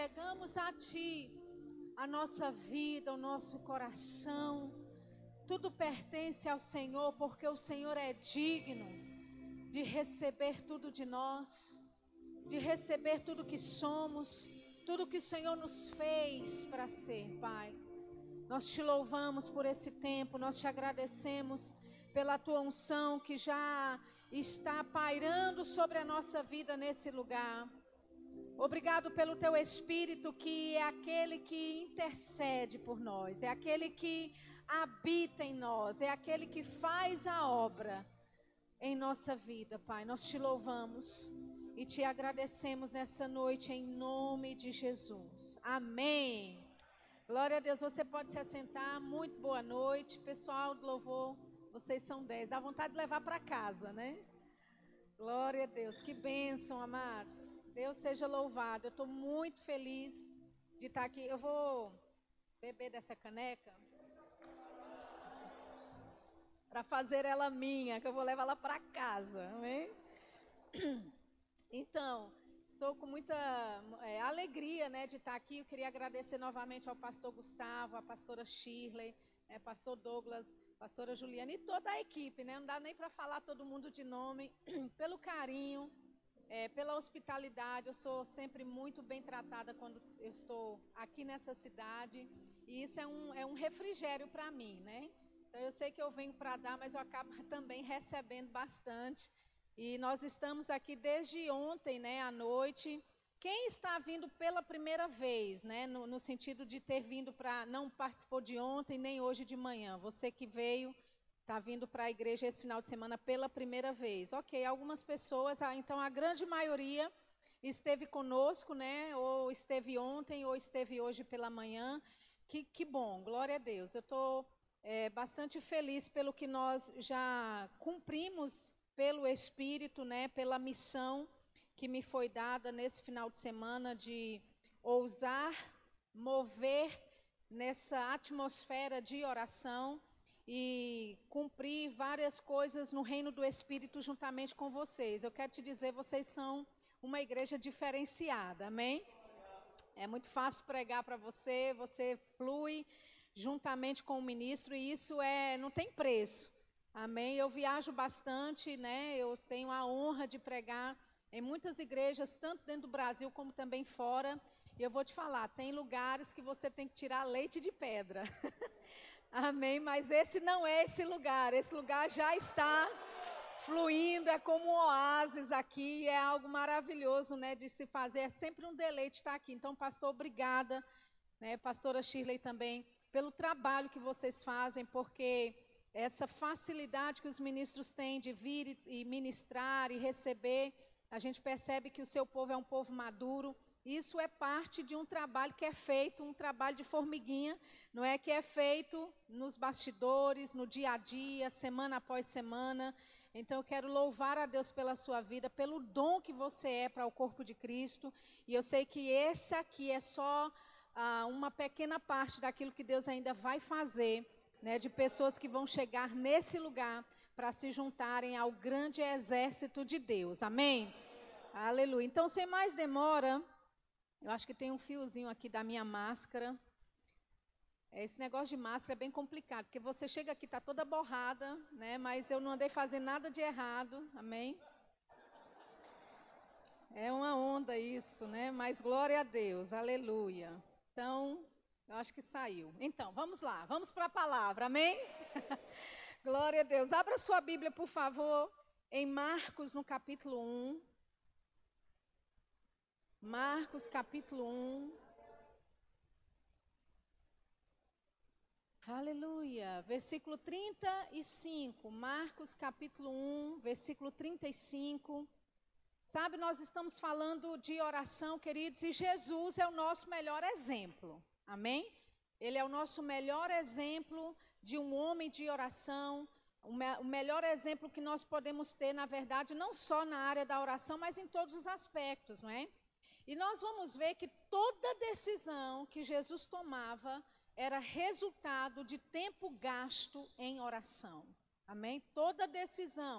entregamos a Ti a nossa vida, o nosso coração. Tudo pertence ao Senhor, porque o Senhor é digno de receber tudo de nós, de receber tudo que somos, tudo que o Senhor nos fez para ser, Pai. Nós te louvamos por esse tempo, nós te agradecemos pela tua unção que já está pairando sobre a nossa vida nesse lugar. Obrigado pelo teu Espírito, que é aquele que intercede por nós, é aquele que habita em nós, é aquele que faz a obra em nossa vida, Pai. Nós te louvamos e te agradecemos nessa noite em nome de Jesus. Amém. Glória a Deus. Você pode se assentar. Muito boa noite, pessoal do louvor. Vocês são dez. Dá vontade de levar para casa, né? Glória a Deus. Que bênção, amados. Deus seja louvado. Eu estou muito feliz de estar aqui. Eu vou beber dessa caneca para fazer ela minha, que eu vou levar ela para casa. Amém? Então, estou com muita é, alegria né, de estar aqui. Eu queria agradecer novamente ao pastor Gustavo, à pastora Shirley, é, pastor Douglas, pastora Juliana e toda a equipe. Né? Não dá nem para falar todo mundo de nome, pelo carinho é, pela hospitalidade. Eu sou sempre muito bem tratada quando eu estou aqui nessa cidade. E isso é um, é um refrigério para mim, né? Então eu sei que eu venho para dar, mas eu acabo também recebendo bastante. E nós estamos aqui desde ontem, né, à noite. Quem está vindo pela primeira vez, né, no, no sentido de ter vindo para, não participou de ontem nem hoje de manhã, você que veio está vindo para a igreja esse final de semana pela primeira vez. Ok, algumas pessoas, ah, então a grande maioria esteve conosco, né? Ou esteve ontem, ou esteve hoje pela manhã. Que, que bom, glória a Deus. Eu estou é, bastante feliz pelo que nós já cumprimos pelo Espírito, né? Pela missão que me foi dada nesse final de semana de ousar mover nessa atmosfera de oração e cumprir várias coisas no reino do Espírito juntamente com vocês. Eu quero te dizer, vocês são uma igreja diferenciada, amém? É muito fácil pregar para você, você flui juntamente com o ministro e isso é não tem preço. Amém? Eu viajo bastante, né? Eu tenho a honra de pregar em muitas igrejas, tanto dentro do Brasil como também fora. E eu vou te falar, tem lugares que você tem que tirar leite de pedra. Amém. Mas esse não é esse lugar. Esse lugar já está fluindo, é como um oásis aqui, é algo maravilhoso, né, de se fazer. É sempre um deleite estar aqui. Então, pastor, obrigada, né, pastora Shirley também, pelo trabalho que vocês fazem, porque essa facilidade que os ministros têm de vir e ministrar e receber, a gente percebe que o seu povo é um povo maduro. Isso é parte de um trabalho que é feito, um trabalho de formiguinha, não é que é feito nos bastidores, no dia a dia, semana após semana. Então eu quero louvar a Deus pela sua vida, pelo dom que você é para o corpo de Cristo. E eu sei que esse aqui é só ah, uma pequena parte daquilo que Deus ainda vai fazer, né, de pessoas que vão chegar nesse lugar para se juntarem ao grande exército de Deus. Amém? Aleluia. Então, sem mais demora, eu acho que tem um fiozinho aqui da minha máscara. Esse negócio de máscara é bem complicado, porque você chega aqui, está toda borrada, né? Mas eu não andei fazendo nada de errado, amém? É uma onda isso, né? Mas glória a Deus, aleluia. Então, eu acho que saiu. Então, vamos lá, vamos para a palavra, amém? glória a Deus. Abra sua Bíblia, por favor, em Marcos, no capítulo 1. Marcos, capítulo 1. Aleluia. Versículo 35. Marcos, capítulo 1, versículo 35. Sabe, nós estamos falando de oração, queridos, e Jesus é o nosso melhor exemplo. Amém? Ele é o nosso melhor exemplo de um homem de oração, o, o melhor exemplo que nós podemos ter, na verdade, não só na área da oração, mas em todos os aspectos, não é? E nós vamos ver que toda decisão que Jesus tomava era resultado de tempo gasto em oração. Amém? Toda decisão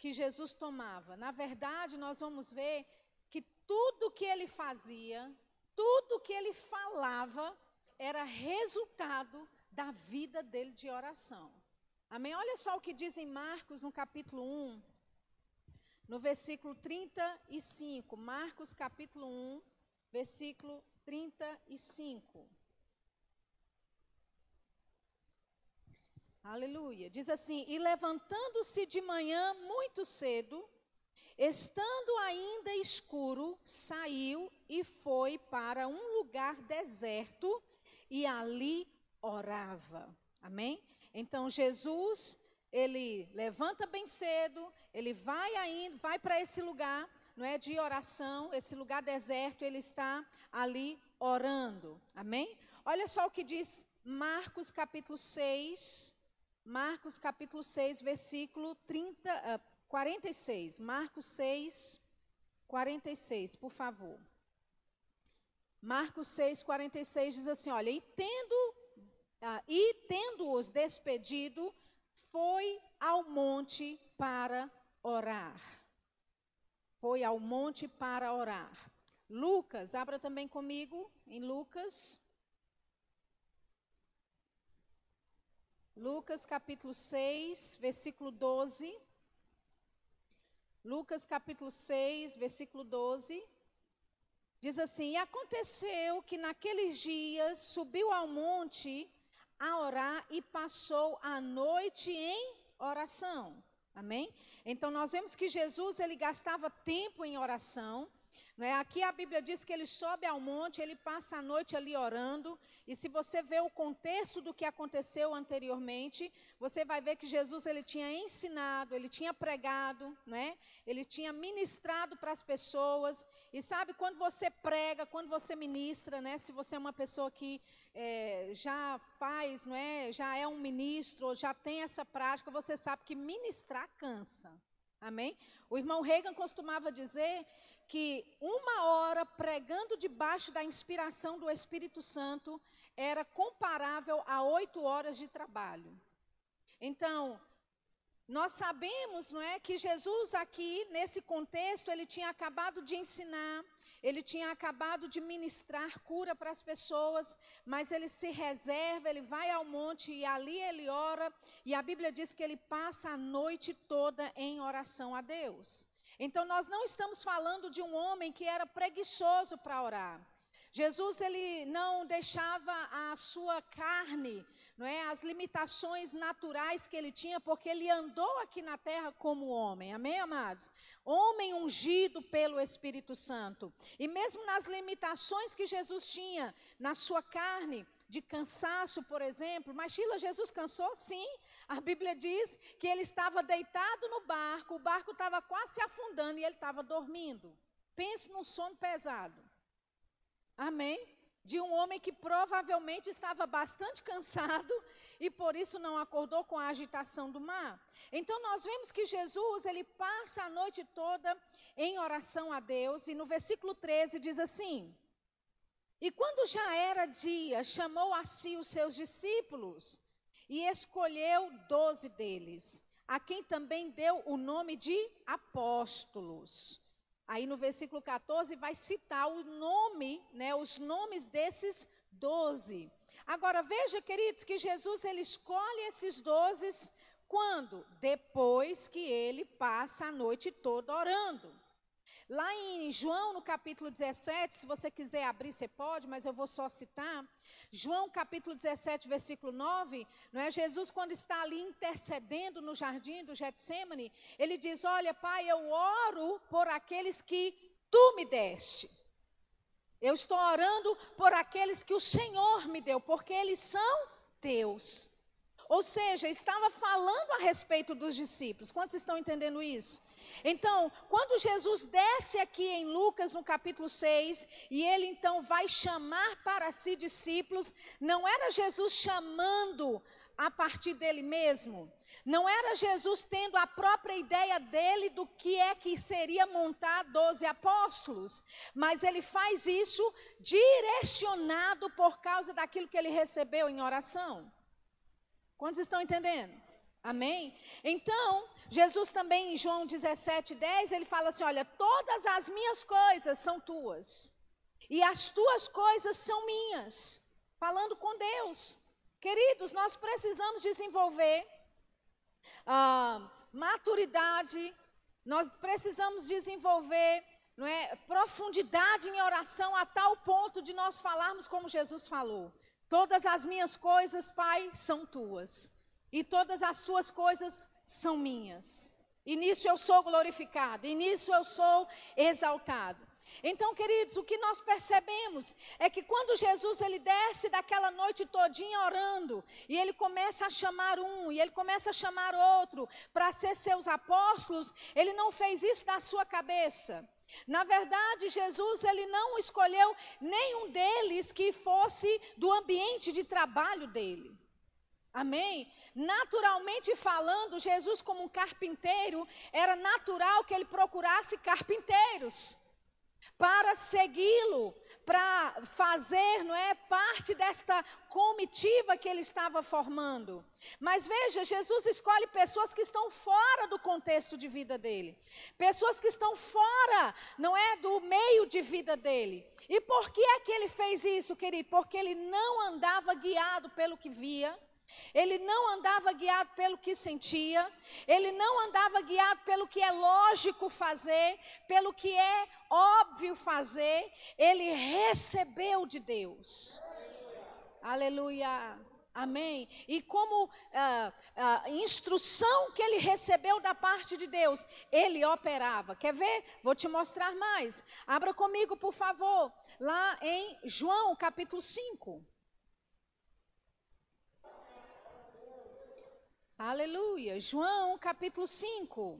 que Jesus tomava. Na verdade, nós vamos ver que tudo que ele fazia tudo que ele falava era resultado da vida dele de oração. Amém? Olha só o que diz em Marcos, no capítulo 1, no versículo 35. Marcos, capítulo 1, versículo 35. Aleluia. Diz assim: E levantando-se de manhã muito cedo, estando ainda escuro, saiu e foi para um lugar deserto e ali orava. Amém? Então Jesus, ele levanta bem cedo, ele vai ainda, vai para esse lugar, não é de oração, esse lugar deserto, ele está ali orando. Amém? Olha só o que diz Marcos capítulo 6, Marcos capítulo 6, versículo 30, uh, 46. Marcos 6, 46, por favor. Marcos 6, 46 diz assim: Olha, e tendo ah, e tendo-os despedido, foi ao monte para orar. Foi ao monte para orar. Lucas, abra também comigo em Lucas. Lucas capítulo 6, versículo 12. Lucas capítulo 6, versículo 12. Diz assim: E aconteceu que naqueles dias subiu ao monte a orar e passou a noite em oração. Amém? Então nós vemos que Jesus ele gastava tempo em oração. É? Aqui a Bíblia diz que ele sobe ao monte, ele passa a noite ali orando. E se você vê o contexto do que aconteceu anteriormente, você vai ver que Jesus ele tinha ensinado, ele tinha pregado, né? ele tinha ministrado para as pessoas. E sabe, quando você prega, quando você ministra, né? se você é uma pessoa que é, já faz, não é? já é um ministro, já tem essa prática, você sabe que ministrar cansa. Amém? O irmão Reagan costumava dizer que uma hora pregando debaixo da inspiração do Espírito Santo era comparável a oito horas de trabalho. Então, nós sabemos, não é, que Jesus aqui, nesse contexto, ele tinha acabado de ensinar, ele tinha acabado de ministrar cura para as pessoas, mas ele se reserva, ele vai ao monte e ali ele ora, e a Bíblia diz que ele passa a noite toda em oração a Deus. Então nós não estamos falando de um homem que era preguiçoso para orar. Jesus ele não deixava a sua carne, não é, as limitações naturais que ele tinha, porque ele andou aqui na terra como homem. Amém, amados? Homem ungido pelo Espírito Santo. E mesmo nas limitações que Jesus tinha na sua carne, de cansaço, por exemplo, mas Sheila, Jesus cansou? Sim. A Bíblia diz que ele estava deitado no barco, o barco estava quase se afundando e ele estava dormindo. Pense num sono pesado. Amém? De um homem que provavelmente estava bastante cansado e por isso não acordou com a agitação do mar. Então nós vemos que Jesus, ele passa a noite toda em oração a Deus e no versículo 13 diz assim: E quando já era dia, chamou a si os seus discípulos e escolheu doze deles, a quem também deu o nome de apóstolos Aí no versículo 14 vai citar o nome, né, os nomes desses doze. Agora veja, queridos, que Jesus ele escolhe esses doze quando? Depois que ele passa a noite toda orando. Lá em João, no capítulo 17, se você quiser abrir, você pode, mas eu vou só citar. João capítulo 17, versículo 9, não é? Jesus, quando está ali intercedendo no jardim do Getsemane, ele diz: Olha, Pai, eu oro por aqueles que tu me deste. Eu estou orando por aqueles que o Senhor me deu, porque eles são teus. Ou seja, estava falando a respeito dos discípulos. Quantos estão entendendo isso? Então, quando Jesus desce aqui em Lucas no capítulo 6, e ele então vai chamar para si discípulos, não era Jesus chamando a partir dele mesmo. Não era Jesus tendo a própria ideia dele do que é que seria montar doze apóstolos, mas ele faz isso direcionado por causa daquilo que ele recebeu em oração. Quantos estão entendendo? Amém? Então, Jesus também em João 17, 10, ele fala assim: Olha, todas as minhas coisas são tuas. e as tuas coisas são minhas. Falando com Deus. Queridos, nós precisamos desenvolver ah, maturidade, nós precisamos desenvolver não é, profundidade em oração a tal ponto de nós falarmos como Jesus falou. Todas as minhas coisas, Pai, são tuas, e todas as tuas coisas são minhas. E nisso eu sou glorificado, e nisso eu sou exaltado. Então, queridos, o que nós percebemos é que quando Jesus ele desce daquela noite todinha orando, e ele começa a chamar um, e ele começa a chamar outro para ser seus apóstolos, ele não fez isso da sua cabeça. Na verdade, Jesus ele não escolheu nenhum deles que fosse do ambiente de trabalho dele. Amém? Naturalmente falando, Jesus, como um carpinteiro, era natural que ele procurasse carpinteiros para segui-lo, para fazer, não é, parte desta comitiva que ele estava formando. Mas veja, Jesus escolhe pessoas que estão fora do contexto de vida dele. Pessoas que estão fora, não é, do meio de vida dele. E por que é que ele fez isso, querido? Porque ele não andava guiado pelo que via ele não andava guiado pelo que sentia, ele não andava guiado pelo que é lógico fazer, pelo que é óbvio fazer, ele recebeu de Deus. Aleluia. Amém? E como ah, ah, instrução que ele recebeu da parte de Deus, ele operava. Quer ver? Vou te mostrar mais. Abra comigo, por favor, lá em João capítulo 5. Aleluia. João capítulo 5.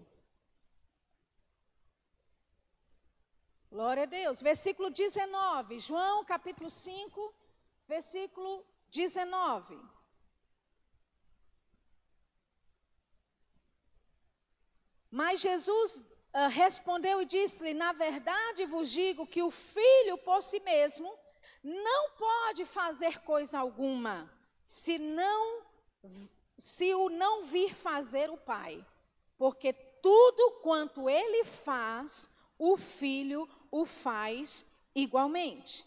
Glória a Deus. Versículo 19. João capítulo 5, versículo 19. Mas Jesus uh, respondeu e disse-lhe: Na verdade vos digo que o filho por si mesmo não pode fazer coisa alguma, se não se o não vir fazer o Pai, porque tudo quanto ele faz, o Filho o faz igualmente.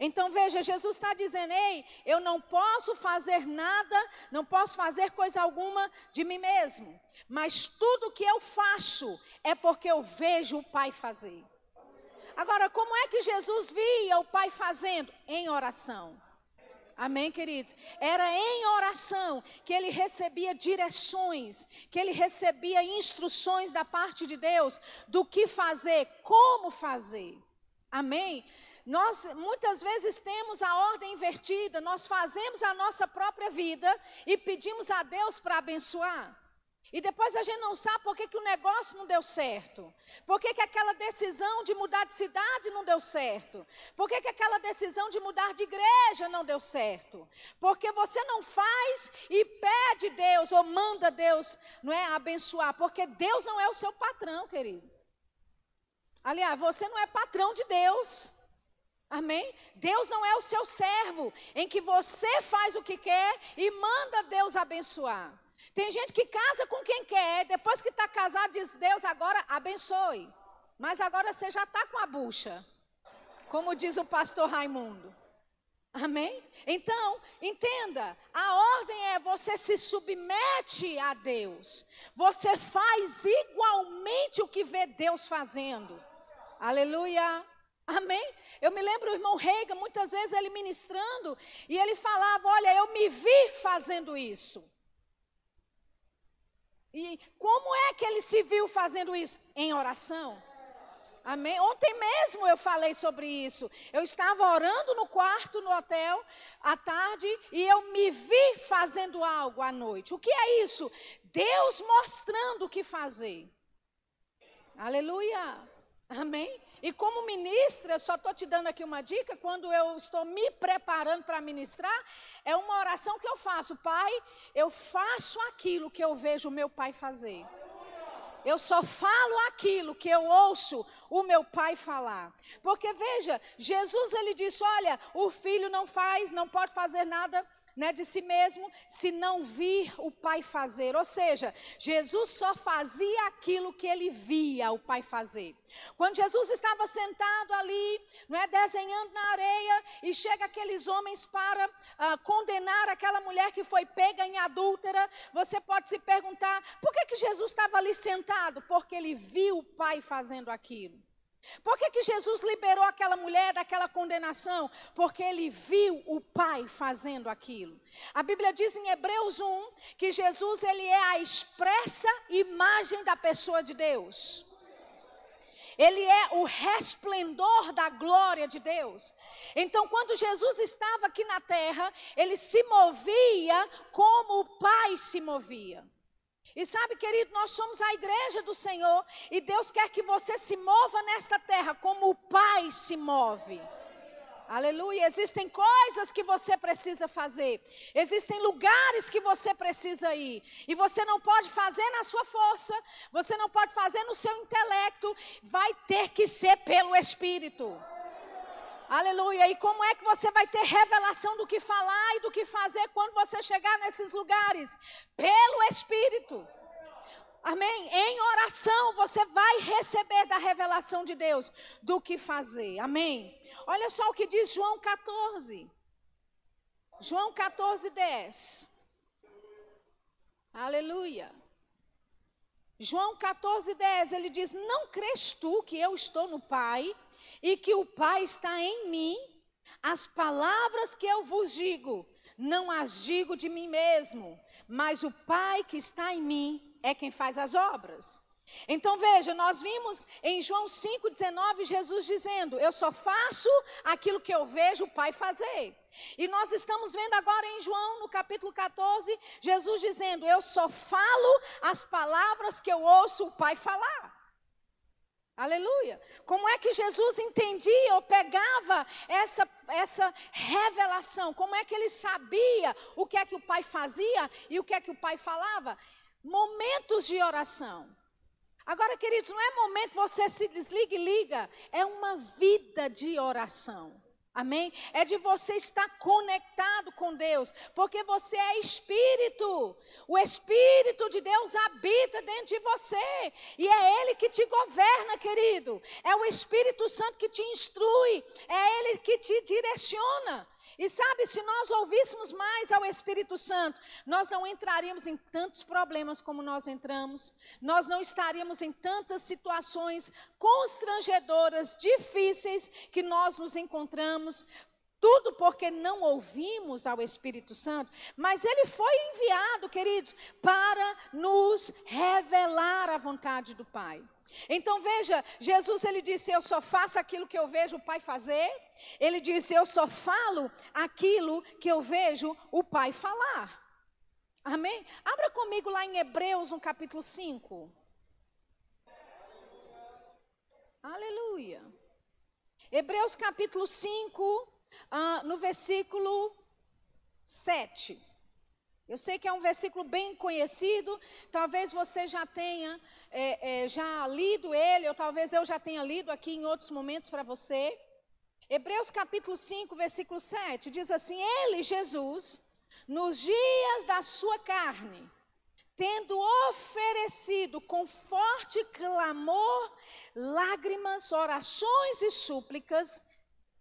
Então veja, Jesus está dizendo: Ei, eu não posso fazer nada, não posso fazer coisa alguma de mim mesmo, mas tudo que eu faço é porque eu vejo o Pai fazer. Agora, como é que Jesus via o Pai fazendo? Em oração. Amém, queridos? Era em oração que ele recebia direções, que ele recebia instruções da parte de Deus do que fazer, como fazer. Amém? Nós muitas vezes temos a ordem invertida, nós fazemos a nossa própria vida e pedimos a Deus para abençoar. E depois a gente não sabe por que, que o negócio não deu certo. Por que, que aquela decisão de mudar de cidade não deu certo. Por que, que aquela decisão de mudar de igreja não deu certo. Porque você não faz e pede Deus ou manda Deus não é, abençoar. Porque Deus não é o seu patrão, querido. Aliás, você não é patrão de Deus. Amém? Deus não é o seu servo, em que você faz o que quer e manda Deus abençoar. Tem gente que casa com quem quer, depois que está casado, diz: Deus, agora abençoe. Mas agora você já está com a bucha, como diz o pastor Raimundo. Amém? Então, entenda, a ordem é você se submete a Deus. Você faz igualmente o que vê Deus fazendo. Aleluia. Amém? Eu me lembro o irmão Reiga, muitas vezes ele ministrando, e ele falava: Olha, eu me vi fazendo isso. E como é que ele se viu fazendo isso? Em oração. Amém? Ontem mesmo eu falei sobre isso. Eu estava orando no quarto no hotel à tarde e eu me vi fazendo algo à noite. O que é isso? Deus mostrando o que fazer. Aleluia. Amém? E como ministra, só estou te dando aqui uma dica, quando eu estou me preparando para ministrar, é uma oração que eu faço. Pai, eu faço aquilo que eu vejo o meu pai fazer. Eu só falo aquilo que eu ouço o meu pai falar. Porque veja, Jesus ele disse: "Olha, o filho não faz, não pode fazer nada né, de si mesmo se não vir o Pai fazer. Ou seja, Jesus só fazia aquilo que ele via o Pai fazer. Quando Jesus estava sentado ali, não é, desenhando na areia, e chega aqueles homens para uh, condenar aquela mulher que foi pega em adúltera, você pode se perguntar, por que, que Jesus estava ali sentado? Porque ele viu o Pai fazendo aquilo. Por que, que Jesus liberou aquela mulher daquela condenação? Porque ele viu o Pai fazendo aquilo. A Bíblia diz em Hebreus 1 que Jesus ele é a expressa imagem da pessoa de Deus. Ele é o resplendor da glória de Deus. Então, quando Jesus estava aqui na terra, ele se movia como o Pai se movia. E sabe, querido, nós somos a igreja do Senhor e Deus quer que você se mova nesta terra como o Pai se move. Aleluia. Existem coisas que você precisa fazer. Existem lugares que você precisa ir. E você não pode fazer na sua força. Você não pode fazer no seu intelecto. Vai ter que ser pelo Espírito. Aleluia. E como é que você vai ter revelação do que falar e do que fazer quando você chegar nesses lugares? Pelo Espírito. Amém? Em oração você vai receber da revelação de Deus do que fazer. Amém? Olha só o que diz João 14. João 14, 10. Aleluia. João 14, 10, ele diz: Não crês tu que eu estou no Pai e que o Pai está em mim, as palavras que eu vos digo, não as digo de mim mesmo, mas o Pai que está em mim é quem faz as obras. Então veja, nós vimos em João 5,19 Jesus dizendo: Eu só faço aquilo que eu vejo o Pai fazer. E nós estamos vendo agora em João, no capítulo 14, Jesus dizendo: Eu só falo as palavras que eu ouço o Pai falar. Aleluia. Como é que Jesus entendia ou pegava essa, essa revelação? Como é que ele sabia o que é que o pai fazia e o que é que o pai falava? Momentos de oração. Agora, queridos, não é momento você se desliga e liga, é uma vida de oração. Amém? É de você estar conectado com Deus, porque você é espírito. O espírito de Deus habita dentro de você, e é ele que te governa, querido. É o Espírito Santo que te instrui, é ele que te direciona. E sabe, se nós ouvíssemos mais ao Espírito Santo, nós não entraríamos em tantos problemas como nós entramos, nós não estaríamos em tantas situações constrangedoras, difíceis que nós nos encontramos. Tudo porque não ouvimos ao Espírito Santo, mas ele foi enviado, queridos, para nos revelar a vontade do Pai. Então veja, Jesus ele disse: Eu só faço aquilo que eu vejo o Pai fazer. Ele disse: Eu só falo aquilo que eu vejo o Pai falar. Amém? Abra comigo lá em Hebreus, no capítulo 5. Aleluia. Hebreus capítulo 5, ah, no versículo 7. Eu sei que é um versículo bem conhecido, talvez você já tenha é, é, já lido ele, ou talvez eu já tenha lido aqui em outros momentos para você. Hebreus capítulo 5, versículo 7, diz assim: Ele, Jesus, nos dias da sua carne, tendo oferecido com forte clamor, lágrimas, orações e súplicas,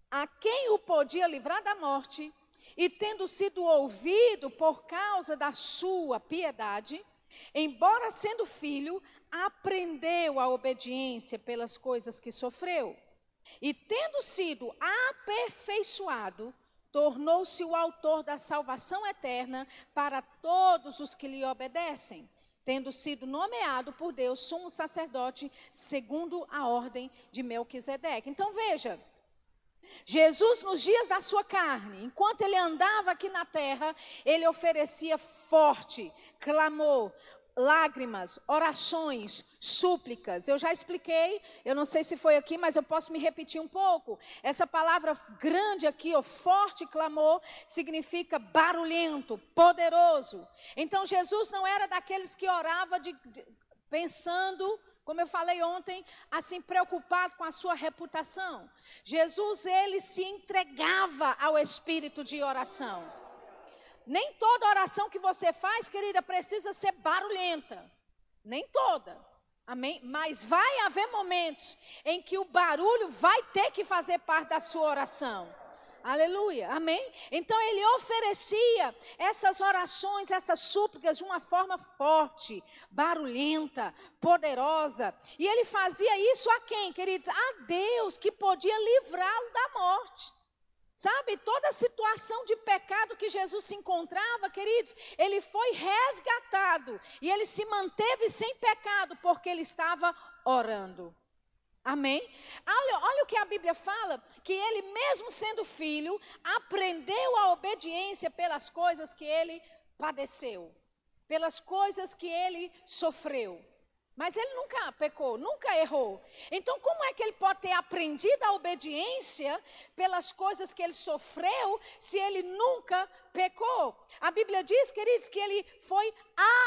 a quem o podia livrar da morte, e tendo sido ouvido por causa da sua piedade, embora sendo filho, aprendeu a obediência pelas coisas que sofreu. E tendo sido aperfeiçoado, tornou-se o autor da salvação eterna para todos os que lhe obedecem, tendo sido nomeado por Deus sumo sacerdote segundo a ordem de Melquisedeque. Então veja, Jesus, nos dias da sua carne, enquanto ele andava aqui na terra, ele oferecia forte clamor, lágrimas, orações, súplicas. Eu já expliquei, eu não sei se foi aqui, mas eu posso me repetir um pouco. Essa palavra grande aqui, o forte clamor, significa barulhento, poderoso. Então Jesus não era daqueles que orava de, de, pensando como eu falei ontem, assim preocupado com a sua reputação. Jesus, ele se entregava ao espírito de oração. Nem toda oração que você faz, querida, precisa ser barulhenta. Nem toda. Amém? Mas vai haver momentos em que o barulho vai ter que fazer parte da sua oração. Aleluia, amém? Então ele oferecia essas orações, essas súplicas de uma forma forte, barulhenta, poderosa. E ele fazia isso a quem, queridos? A Deus que podia livrá-lo da morte. Sabe, toda a situação de pecado que Jesus se encontrava, queridos, ele foi resgatado e ele se manteve sem pecado porque ele estava orando. Amém? Olha, olha o que a Bíblia fala: que ele, mesmo sendo filho, aprendeu a obediência pelas coisas que ele padeceu, pelas coisas que ele sofreu. Mas ele nunca pecou, nunca errou. Então, como é que ele pode ter aprendido a obediência pelas coisas que ele sofreu, se ele nunca pecou? A Bíblia diz, queridos, que ele foi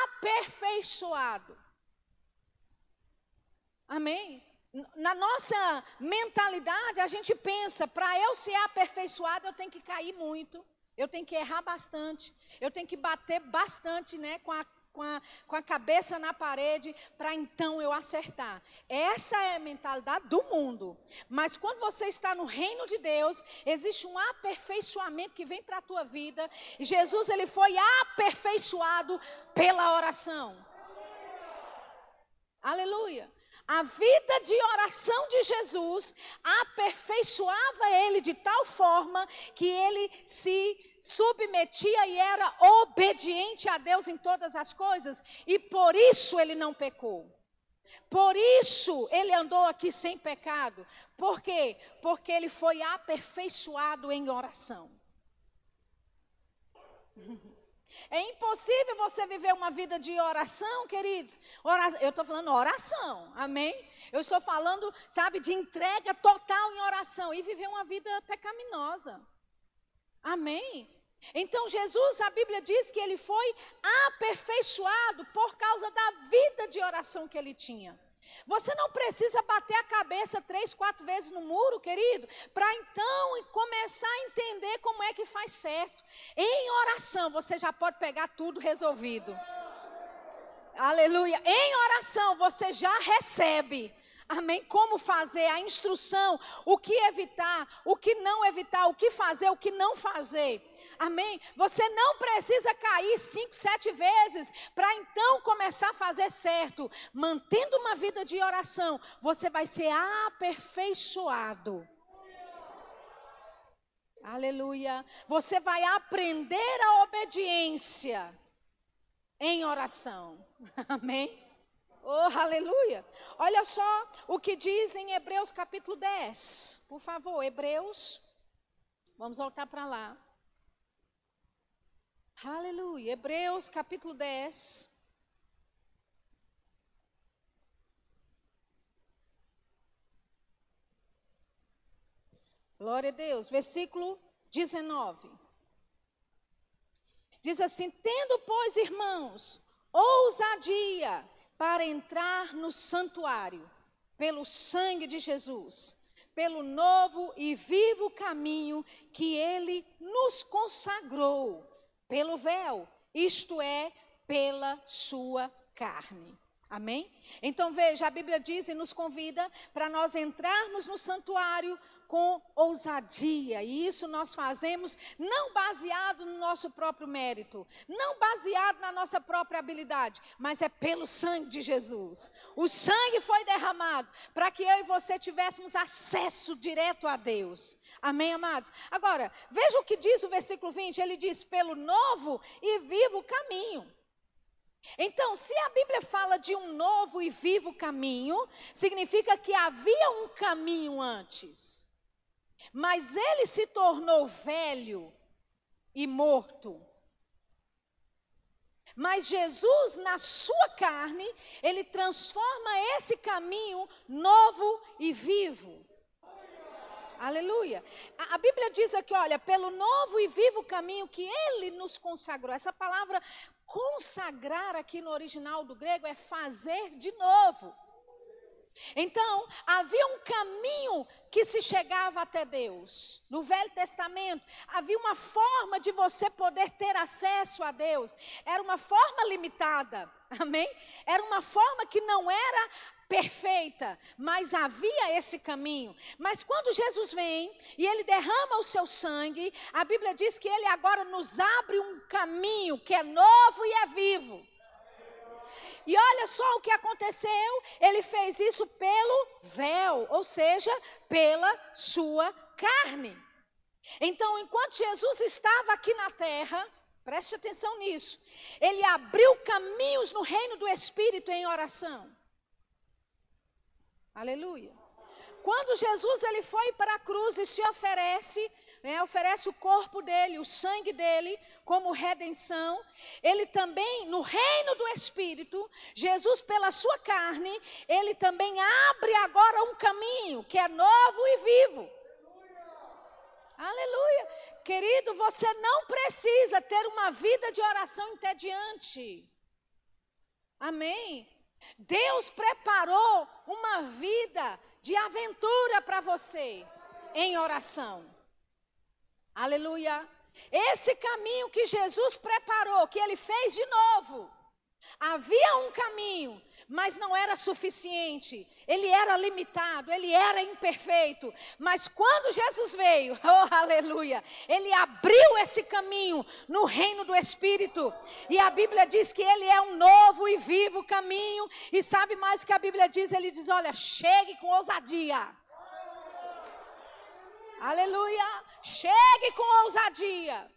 aperfeiçoado. Amém? Na nossa mentalidade, a gente pensa: para eu ser aperfeiçoado, eu tenho que cair muito, eu tenho que errar bastante, eu tenho que bater bastante né, com a com a, com a cabeça na parede para então eu acertar. Essa é a mentalidade do mundo. Mas quando você está no reino de Deus, existe um aperfeiçoamento que vem para a tua vida. Jesus ele foi aperfeiçoado pela oração. Aleluia. A vida de oração de Jesus aperfeiçoava ele de tal forma que ele se submetia e era obediente a Deus em todas as coisas, e por isso ele não pecou. Por isso ele andou aqui sem pecado. Por quê? Porque ele foi aperfeiçoado em oração. É impossível você viver uma vida de oração, queridos. Eu estou falando oração, amém? Eu estou falando, sabe, de entrega total em oração e viver uma vida pecaminosa. Amém? Então, Jesus, a Bíblia diz que ele foi aperfeiçoado por causa da vida de oração que ele tinha. Você não precisa bater a cabeça três, quatro vezes no muro, querido, para então começar a entender como é que faz certo. Em oração, você já pode pegar tudo resolvido. Aleluia. Em oração, você já recebe. Amém? Como fazer a instrução, o que evitar, o que não evitar, o que fazer, o que não fazer. Amém? Você não precisa cair cinco, sete vezes para então começar a fazer certo. Mantendo uma vida de oração, você vai ser aperfeiçoado. Aleluia. Você vai aprender a obediência em oração. Amém? Oh, aleluia. Olha só o que diz em Hebreus capítulo 10. Por favor, Hebreus. Vamos voltar para lá. Aleluia. Hebreus capítulo 10. Glória a Deus. Versículo 19. Diz assim: Tendo, pois, irmãos, ousadia para entrar no santuário, pelo sangue de Jesus, pelo novo e vivo caminho que ele nos consagrou pelo véu, isto é, pela sua carne. Amém? Então veja, a Bíblia diz e nos convida para nós entrarmos no santuário com ousadia, e isso nós fazemos não baseado no nosso próprio mérito, não baseado na nossa própria habilidade, mas é pelo sangue de Jesus. O sangue foi derramado para que eu e você tivéssemos acesso direto a Deus. Amém, amados? Agora, veja o que diz o versículo 20: ele diz, pelo novo e vivo caminho. Então, se a Bíblia fala de um novo e vivo caminho, significa que havia um caminho antes. Mas ele se tornou velho e morto. Mas Jesus, na sua carne, ele transforma esse caminho novo e vivo. Aleluia. A, a, Bíblia diz aqui, olha, pelo novo e vivo caminho que ele nos consagrou. Essa palavra consagrar aqui no original do grego é fazer de novo. Então, havia um caminho que se chegava até Deus. No Velho Testamento, havia uma forma de você poder ter acesso a Deus. Era uma forma limitada. Amém? Era uma forma que não era perfeita, mas havia esse caminho. Mas quando Jesus vem e ele derrama o seu sangue, a Bíblia diz que ele agora nos abre um caminho que é novo e é vivo. E olha só o que aconteceu: ele fez isso pelo véu, ou seja, pela sua carne. Então, enquanto Jesus estava aqui na terra, preste atenção nisso, ele abriu caminhos no reino do Espírito em oração. Aleluia. Quando Jesus ele foi para a cruz e se oferece, né, oferece o corpo dele, o sangue dele, como redenção, ele também, no reino do Espírito, Jesus, pela sua carne, ele também abre agora um caminho que é novo e vivo. Aleluia. Querido, você não precisa ter uma vida de oração entediante. Amém. Deus preparou uma vida de aventura para você em oração. Aleluia. Esse caminho que Jesus preparou, que ele fez de novo. Havia um caminho, mas não era suficiente. Ele era limitado, ele era imperfeito. Mas quando Jesus veio, oh aleluia, ele abriu esse caminho no reino do Espírito. E a Bíblia diz que ele é um novo e vivo caminho. E sabe mais o que a Bíblia diz? Ele diz: olha, chegue com ousadia. Aleluia. Chegue com ousadia.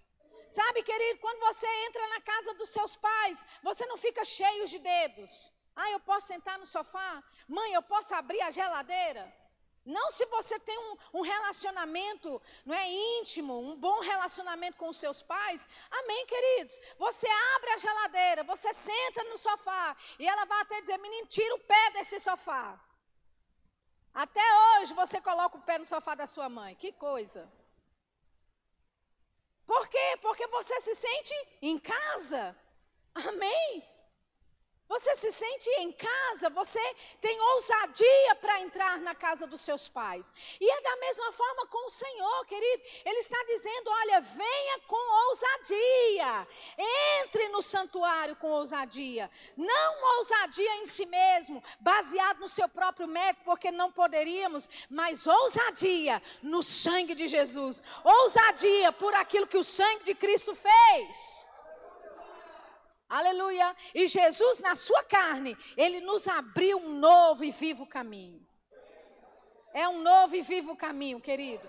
Sabe, querido, quando você entra na casa dos seus pais, você não fica cheio de dedos. Ah, eu posso sentar no sofá? Mãe, eu posso abrir a geladeira? Não se você tem um, um, relacionamento, não é íntimo, um bom relacionamento com os seus pais. Amém, queridos. Você abre a geladeira, você senta no sofá e ela vai até dizer: "Menino, tira o pé desse sofá". Até hoje você coloca o pé no sofá da sua mãe. Que coisa. Por quê? Porque você se sente em casa. Amém? Você se sente em casa, você tem ousadia para entrar na casa dos seus pais. E é da mesma forma com o Senhor, querido. Ele está dizendo: olha, venha com ousadia. Entre no santuário com ousadia. Não ousadia em si mesmo, baseado no seu próprio mérito, porque não poderíamos, mas ousadia no sangue de Jesus. Ousadia por aquilo que o sangue de Cristo fez. Aleluia. E Jesus, na sua carne, ele nos abriu um novo e vivo caminho. É um novo e vivo caminho, querido.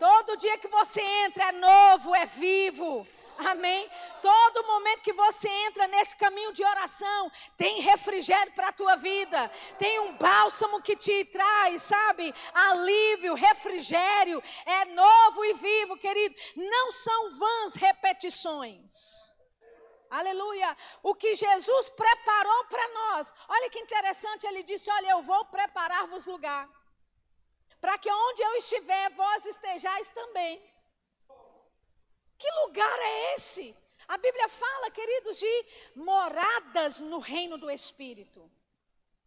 Todo dia que você entra é novo, é vivo. Amém? Todo momento que você entra nesse caminho de oração, tem refrigério para a tua vida, tem um bálsamo que te traz, sabe? Alívio, refrigério, é novo e vivo, querido. Não são vãs repetições. Aleluia. O que Jesus preparou para nós. Olha que interessante, ele disse: Olha, eu vou preparar-vos lugar. Para que onde eu estiver, vós estejais também. Que lugar é esse? A Bíblia fala, queridos, de moradas no reino do Espírito.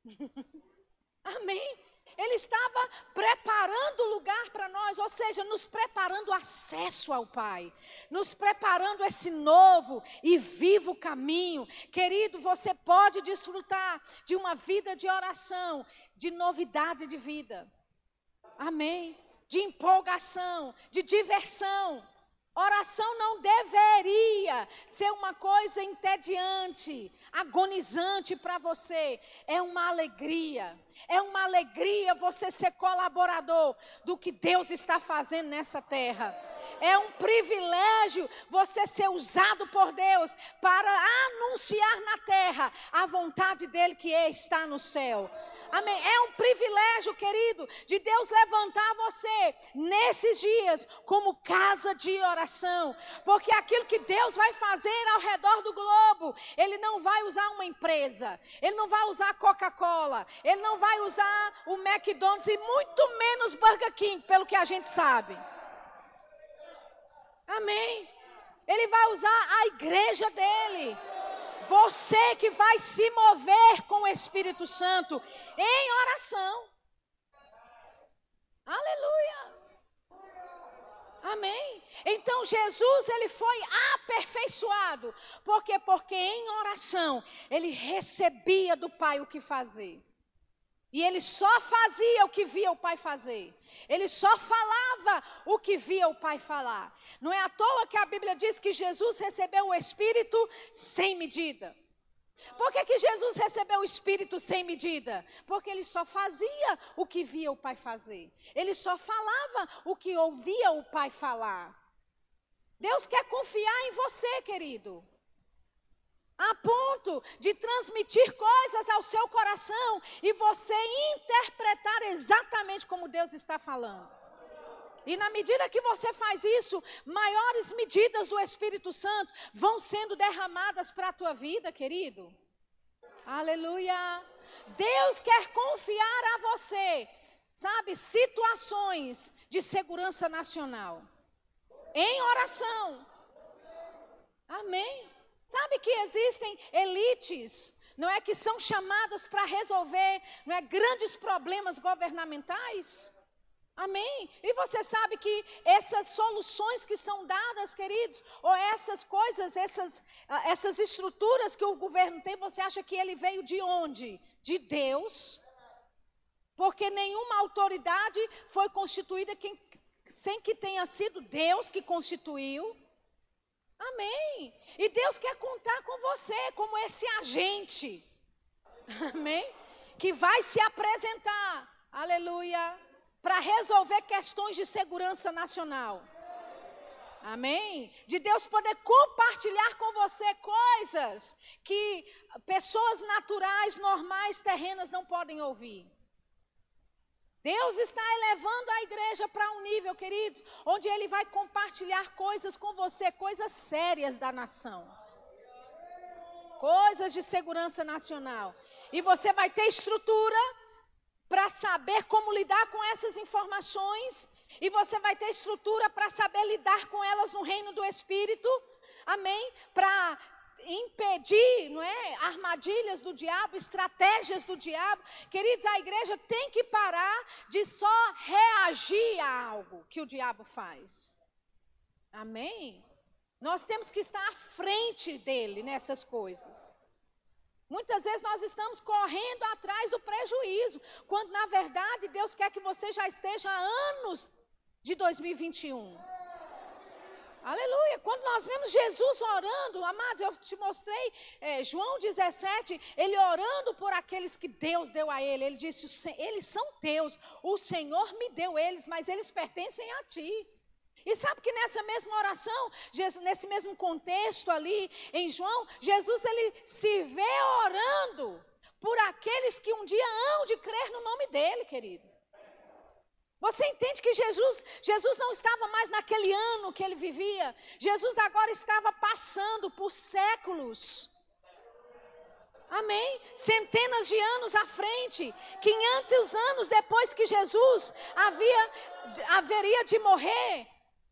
Amém? Ele estava preparando o lugar para nós, ou seja, nos preparando acesso ao Pai, nos preparando esse novo e vivo caminho. Querido, você pode desfrutar de uma vida de oração, de novidade de vida. Amém. De empolgação, de diversão. Oração não deveria ser uma coisa entediante, agonizante para você. É uma alegria. É uma alegria você ser colaborador do que Deus está fazendo nessa terra. É um privilégio você ser usado por Deus para anunciar na terra a vontade dele que está no céu. Amém. É um privilégio, querido, de Deus levantar você nesses dias como casa de oração. Porque aquilo que Deus vai fazer ao redor do globo, Ele não vai usar uma empresa, Ele não vai usar Coca-Cola, Ele não vai usar o McDonald's e muito menos Burger King, pelo que a gente sabe. Amém. Ele vai usar a igreja dele Você que vai se mover com o Espírito Santo em oração. Aleluia. Amém. Então Jesus ele foi aperfeiçoado, porque porque em oração ele recebia do Pai o que fazer. E ele só fazia o que via o Pai fazer. Ele só falava o que via o Pai falar. Não é à toa que a Bíblia diz que Jesus recebeu o Espírito sem medida. Por que, que Jesus recebeu o Espírito sem medida? Porque ele só fazia o que via o Pai fazer. Ele só falava o que ouvia o Pai falar. Deus quer confiar em você, querido. A ponto de transmitir coisas ao seu coração e você interpretar exatamente como Deus está falando. E na medida que você faz isso, maiores medidas do Espírito Santo vão sendo derramadas para a tua vida, querido. Aleluia. Deus quer confiar a você, sabe, situações de segurança nacional. Em oração. Amém. Sabe que existem elites, não é que são chamadas para resolver, não é grandes problemas governamentais? Amém? E você sabe que essas soluções que são dadas, queridos, ou essas coisas, essas, ah, essas estruturas que o governo tem, você acha que ele veio de onde? De Deus. Porque nenhuma autoridade foi constituída quem, sem que tenha sido Deus que constituiu. Amém. E Deus quer contar com você como esse agente. Amém? Que vai se apresentar. Aleluia para resolver questões de segurança nacional. Amém? De Deus poder compartilhar com você coisas que pessoas naturais, normais, terrenas não podem ouvir. Deus está elevando a igreja para um nível, queridos, onde Ele vai compartilhar coisas com você, coisas sérias da nação. Coisas de segurança nacional. E você vai ter estrutura para saber como lidar com essas informações, e você vai ter estrutura para saber lidar com elas no reino do Espírito, amém? Para impedir, não é? Armadilhas do diabo, estratégias do diabo. Queridos, a igreja tem que parar de só reagir a algo que o diabo faz. Amém? Nós temos que estar à frente dele nessas coisas. Muitas vezes nós estamos correndo atrás do prejuízo, quando na verdade Deus quer que você já esteja há anos de 2021. Aleluia. Quando nós vemos Jesus orando, amados, eu te mostrei, é, João 17, ele orando por aqueles que Deus deu a ele. Ele disse: Eles são teus, o Senhor me deu eles, mas eles pertencem a ti. E sabe que nessa mesma oração, Jesus, nesse mesmo contexto ali em João, Jesus ele se vê orando por aqueles que um dia hão de crer no nome dele, querido. Você entende que Jesus, Jesus não estava mais naquele ano que ele vivia. Jesus agora estava passando por séculos. Amém? Centenas de anos à frente, 500 anos depois que Jesus havia haveria de morrer,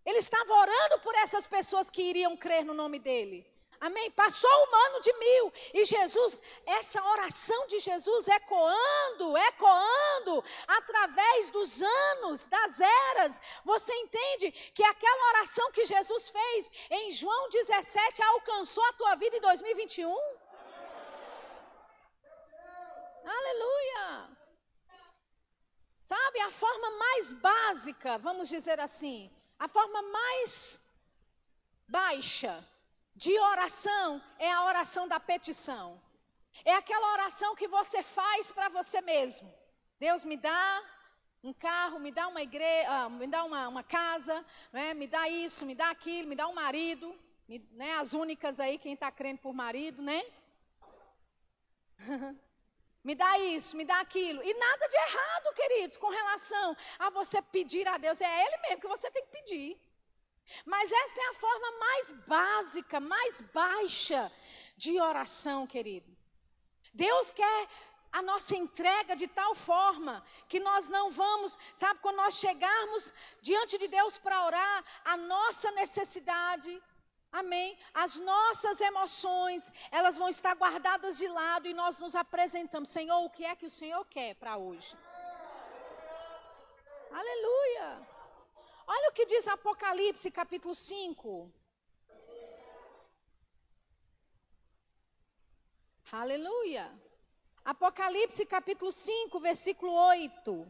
ele estava orando por essas pessoas que iriam crer no nome dele. Amém? Passou um ano de mil. E Jesus, essa oração de Jesus ecoando, ecoando, através dos anos, das eras. Você entende que aquela oração que Jesus fez em João 17 alcançou a tua vida em 2021? Aleluia! Sabe, a forma mais básica, vamos dizer assim, a forma mais baixa de oração é a oração da petição. É aquela oração que você faz para você mesmo. Deus me dá um carro, me dá uma igreja, uh, me dá uma, uma casa, né? me dá isso, me dá aquilo, me dá um marido, me, né? as únicas aí, quem está crendo por marido, né? Me dá isso, me dá aquilo. E nada de errado, queridos, com relação a você pedir a Deus. É Ele mesmo que você tem que pedir. Mas esta é a forma mais básica, mais baixa de oração, querido. Deus quer a nossa entrega de tal forma que nós não vamos, sabe, quando nós chegarmos diante de Deus para orar, a nossa necessidade, Amém? As nossas emoções, elas vão estar guardadas de lado e nós nos apresentamos. Senhor, o que é que o Senhor quer para hoje? Aleluia! Olha o que diz Apocalipse, capítulo 5. Aleluia! Apocalipse, capítulo 5, versículo 8.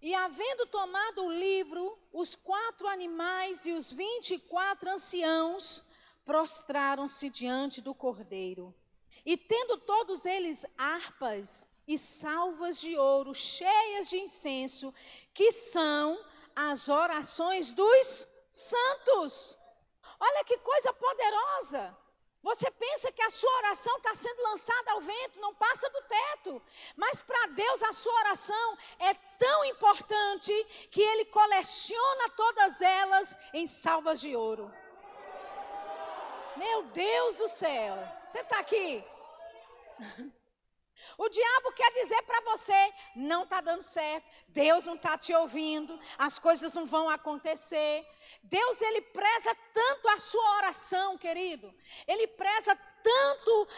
E havendo tomado o livro, os quatro animais e os vinte e quatro anciãos prostraram-se diante do cordeiro. E tendo todos eles harpas e salvas de ouro cheias de incenso, que são as orações dos santos. Olha que coisa poderosa! Você pensa que a sua oração está sendo lançada ao vento, não passa do teto. Mas para Deus a sua oração é tão importante que Ele coleciona todas elas em salvas de ouro. Meu Deus do céu, você está aqui? O diabo quer dizer para você: não está dando certo, Deus não está te ouvindo, as coisas não vão acontecer. Deus, ele preza tanto a sua oração, querido, ele preza tanto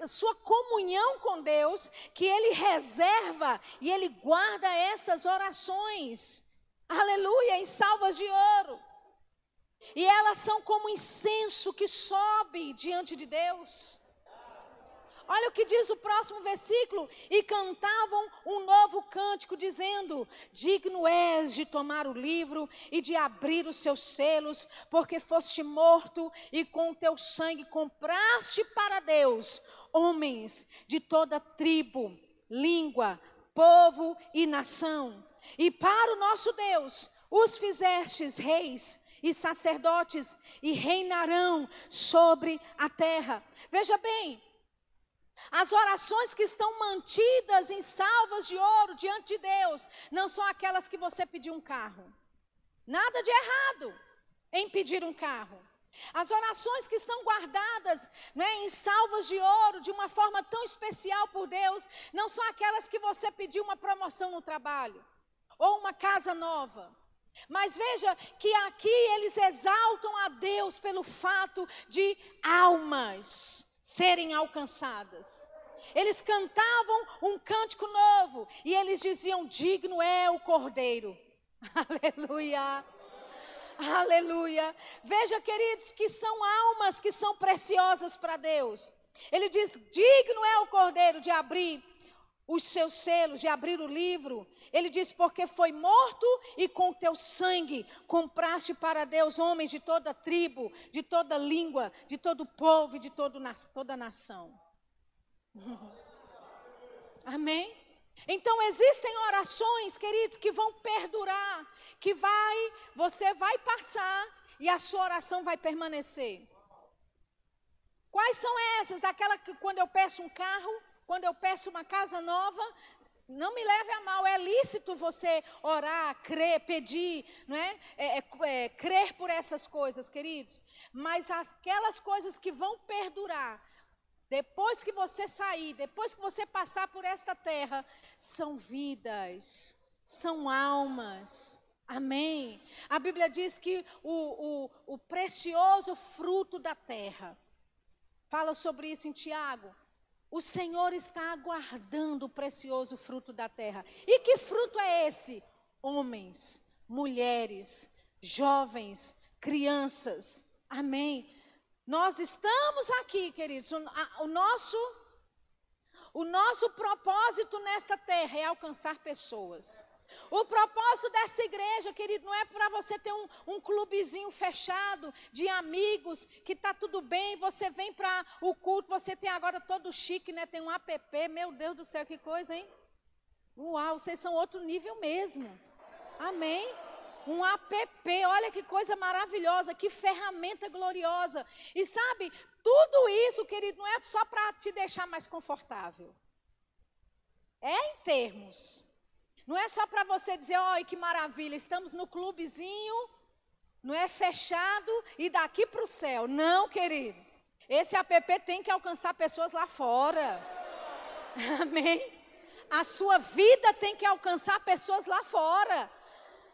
a sua comunhão com Deus, que ele reserva e ele guarda essas orações, aleluia, em salvas de ouro. E elas são como incenso que sobe diante de Deus. Olha o que diz o próximo versículo: e cantavam um novo cântico, dizendo: Digno és de tomar o livro e de abrir os seus selos, porque foste morto e com o teu sangue compraste para Deus homens de toda tribo, língua, povo e nação. E para o nosso Deus os fizestes reis e sacerdotes e reinarão sobre a terra. Veja bem, as orações que estão mantidas em salvas de ouro diante de Deus não são aquelas que você pediu um carro. Nada de errado em pedir um carro. As orações que estão guardadas né, em salvas de ouro de uma forma tão especial por Deus, não são aquelas que você pediu uma promoção no trabalho ou uma casa nova. Mas veja que aqui eles exaltam a Deus pelo fato de almas serem alcançadas. Eles cantavam um cântico novo e eles diziam: Digno é o Cordeiro. Aleluia. Aleluia. Veja, queridos, que são almas que são preciosas para Deus. Ele diz: Digno é o Cordeiro de abrir os seus selos, de abrir o livro ele diz: Porque foi morto e com teu sangue compraste para Deus homens de toda tribo, de toda língua, de todo povo e de todo, toda nação. Amém? Então existem orações, queridos, que vão perdurar, que vai, você vai passar e a sua oração vai permanecer. Quais são essas? Aquela que quando eu peço um carro, quando eu peço uma casa nova, não me leve a mal, é lícito você orar, crer, pedir, não é? É, é, é? Crer por essas coisas, queridos. Mas aquelas coisas que vão perdurar, depois que você sair, depois que você passar por esta terra, são vidas, são almas. Amém. A Bíblia diz que o, o, o precioso fruto da terra, fala sobre isso em Tiago o Senhor está aguardando o precioso fruto da terra. E que fruto é esse? Homens, mulheres, jovens, crianças. Amém. Nós estamos aqui, queridos. O, a, o nosso o nosso propósito nesta terra é alcançar pessoas. O propósito dessa igreja, querido, não é para você ter um, um, clubezinho fechado de amigos, que está tudo bem, você vem para o culto, você tem agora todo chique, né? Tem um app, meu Deus do céu, que coisa, hein? Uau, vocês são outro nível mesmo. Amém? Um app, olha que coisa maravilhosa, que ferramenta gloriosa. E sabe, tudo isso, querido, não é só para te deixar mais confortável. É em termos. Não é só para você dizer, olha que maravilha, estamos no clubezinho, não é fechado e daqui para o céu. Não, querido. Esse app tem que alcançar pessoas lá fora. Amém? A sua vida tem que alcançar pessoas lá fora.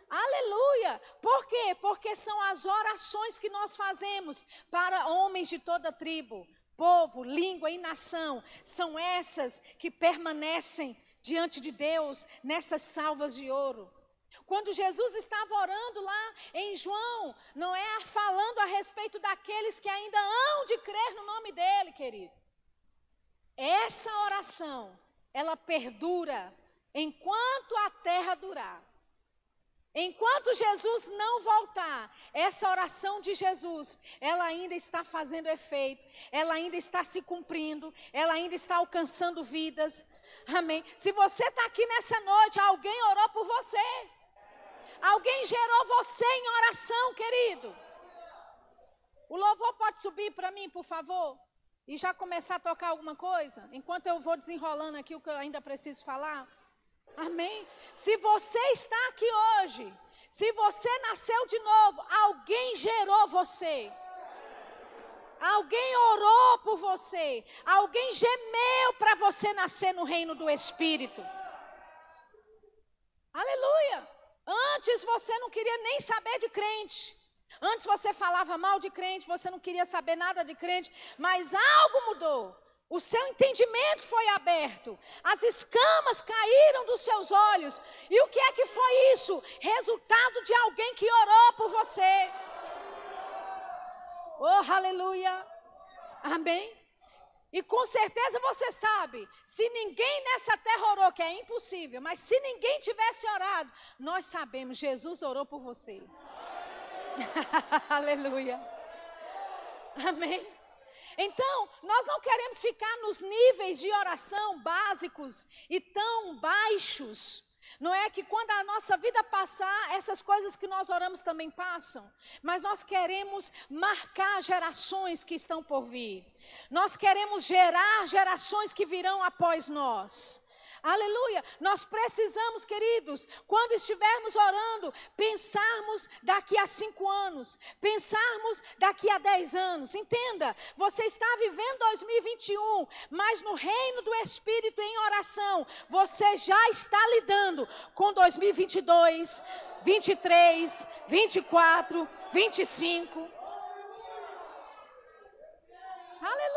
Aleluia! Por quê? Porque são as orações que nós fazemos para homens de toda tribo, povo, língua e nação. São essas que permanecem diante de Deus nessas salvas de ouro. Quando Jesus estava orando lá em João, não é falando a respeito daqueles que ainda hão de crer no nome dele, querido. Essa oração, ela perdura enquanto a terra durar. Enquanto Jesus não voltar, essa oração de Jesus, ela ainda está fazendo efeito, ela ainda está se cumprindo, ela ainda está alcançando vidas. Amém. Se você está aqui nessa noite, alguém orou por você. Alguém gerou você em oração, querido. O louvor pode subir para mim, por favor? E já começar a tocar alguma coisa? Enquanto eu vou desenrolando aqui o que eu ainda preciso falar. Amém? Se você está aqui hoje, se você nasceu de novo, alguém gerou você. Alguém orou por você. Alguém gemeu para você nascer no reino do Espírito. Aleluia. Antes você não queria nem saber de crente. Antes você falava mal de crente, você não queria saber nada de crente, mas algo mudou. O seu entendimento foi aberto, as escamas caíram dos seus olhos. E o que é que foi isso? Resultado de alguém que orou por você. Oh, aleluia. Amém. E com certeza você sabe, se ninguém nessa terra orou, que é impossível, mas se ninguém tivesse orado, nós sabemos, Jesus orou por você. Aleluia. Amém. Então, nós não queremos ficar nos níveis de oração básicos e tão baixos. Não é que quando a nossa vida passar, essas coisas que nós oramos também passam. Mas nós queremos marcar gerações que estão por vir. Nós queremos gerar gerações que virão após nós. Aleluia. Nós precisamos, queridos, quando estivermos orando, pensarmos daqui a cinco anos, pensarmos daqui a dez anos. Entenda, você está vivendo 2021, mas no reino do Espírito em oração, você já está lidando com 2022, 23, 24, 25. Aleluia.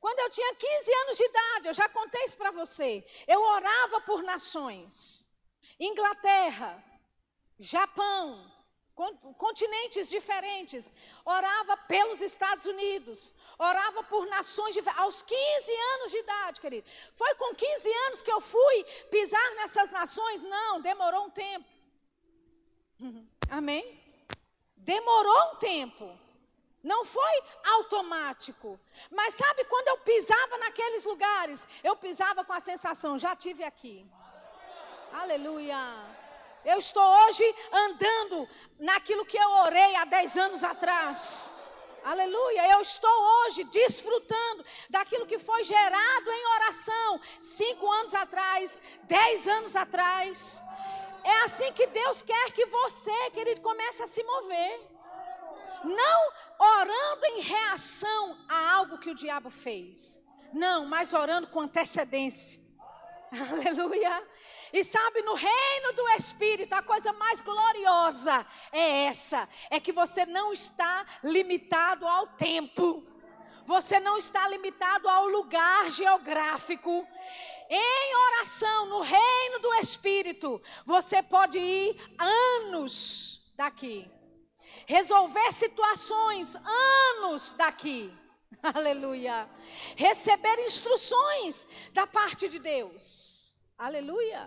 Quando eu tinha 15 anos de idade, eu já contei isso para você. Eu orava por nações. Inglaterra, Japão, continentes diferentes. Orava pelos Estados Unidos. Orava por nações. Aos 15 anos de idade, querido. Foi com 15 anos que eu fui pisar nessas nações? Não, demorou um tempo. Amém? Demorou um tempo. Não foi automático. Mas sabe quando eu pisava naqueles lugares, eu pisava com a sensação, já tive aqui. Aleluia. Eu estou hoje andando naquilo que eu orei há 10 anos atrás. Aleluia. Eu estou hoje desfrutando daquilo que foi gerado em oração cinco anos atrás, dez anos atrás. É assim que Deus quer que você, querido, comece a se mover. Não orando em reação a algo que o diabo fez. Não, mas orando com antecedência. Aleluia. E sabe, no reino do Espírito, a coisa mais gloriosa é essa: é que você não está limitado ao tempo, você não está limitado ao lugar geográfico. Em oração, no reino do Espírito, você pode ir anos daqui resolver situações anos daqui. Aleluia. Receber instruções da parte de Deus. Aleluia.